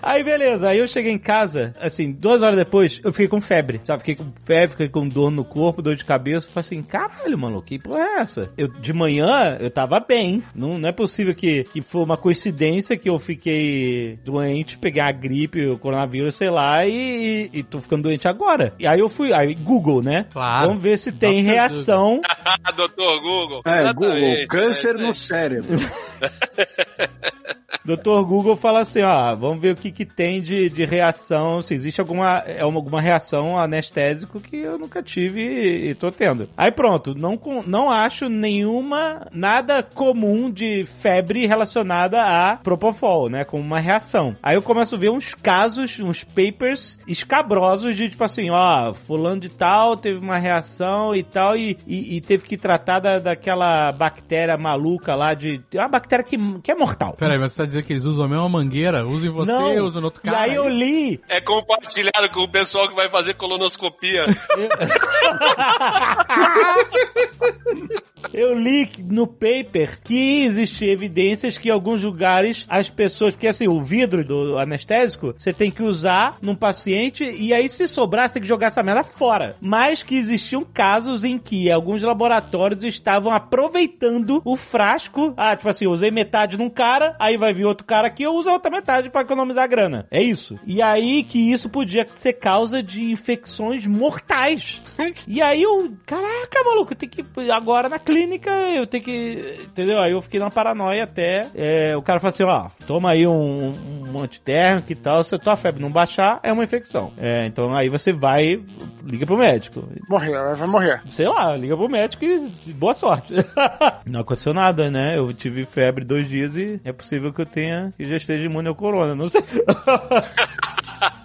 Aí beleza, aí eu cheguei em casa, assim, duas horas depois, eu fiquei com febre, sabe? Fiquei com febre, fiquei com dor no corpo, dor de cabeça. Falei assim, caralho, mano, que porra é essa? Eu, de manhã, eu tava bem. Não, não é possível que, que foi uma coincidência que eu fiquei doente, peguei a gripe, o coronavírus, sei lá, e, e, e tô ficando doente agora. E aí eu fui, aí Google, né? Claro. Vamos ver se tem Dr. reação. Doutor Google. É, Google, câncer é, é. no cérebro. Dr. Google fala assim, ó, vamos ver o que que tem de, de reação, se existe alguma, é uma, alguma reação anestésico que eu nunca tive e, e tô tendo. Aí pronto, não, não acho nenhuma, nada comum de febre relacionada a Propofol, né, como uma reação. Aí eu começo a ver uns casos, uns papers escabrosos de tipo assim, ó, fulano de tal teve uma reação e tal e, e, e teve que tratar da, daquela bactéria maluca lá de, é uma bactéria que, que é mortal. Peraí, mas você tá dizendo que eles usam a mesma mangueira? Usam em você, usam no outro cara? E aí eu li. É compartilhado com o pessoal que vai fazer colonoscopia. Eu li no paper que existem evidências que em alguns lugares as pessoas, porque assim, o vidro do anestésico, você tem que usar num paciente e aí se sobrar, você tem que jogar essa merda fora. Mas que existiam casos em que alguns laboratórios estavam aproveitando o frasco. Ah, tipo assim, usei metade num cara, aí vai vir outro cara aqui, eu uso a outra metade pra economizar grana. É isso. E aí que isso podia ser causa de infecções mortais. E aí eu, caraca, maluco, eu tenho que agora na clínica, eu tenho que, entendeu? Aí eu fiquei na paranoia até, é, o cara falou assim, ó, toma aí um, um antitérmico e tal, se a tua febre não baixar, é uma infecção. É, então aí você vai, liga pro médico. Morreu, vai morrer. Sei lá, liga pro médico e boa sorte. não aconteceu nada, né? Eu tive febre dois dias e é possível que eu tenha, que já esteja imune ao corona, não sei.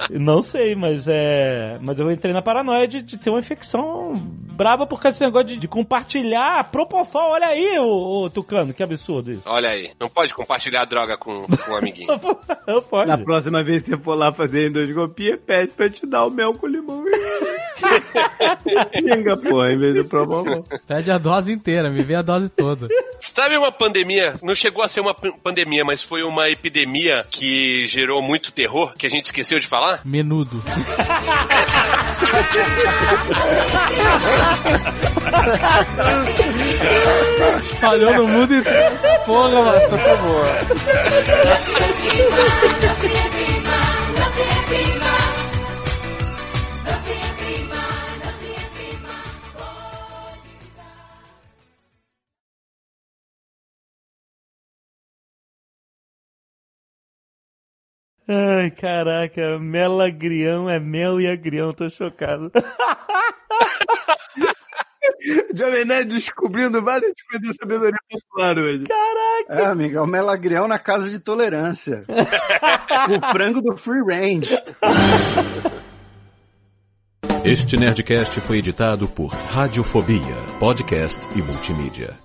Não sei, mas é. Mas eu entrei na paranoia de, de ter uma infecção braba por causa desse negócio de, de compartilhar Propofol. Olha aí, ô, ô, Tucano, que absurdo isso. Olha aí, não pode compartilhar droga com, com um amiguinho. Eu pode. Na próxima vez que você for lá fazer endoscopia, pede pra te dar o mel com limão. Xinga, pô, em vez do. Pede a dose inteira, me vê a dose toda. Sabe uma pandemia? Não chegou a ser uma pandemia, mas foi uma epidemia que gerou muito terror, que a gente esqueceu de falar? Menudo. Falhou no mundo inteiro essa porra, mano. Tá boa. Ai, caraca, melagrião é mel e agrião, tô chocado. Jovem Nerd descobrindo várias coisas da sabedoria popular hoje. É, amiga, é o melagrião na casa de tolerância. o frango do free range. Este Nerdcast foi editado por Radiofobia, podcast e multimídia.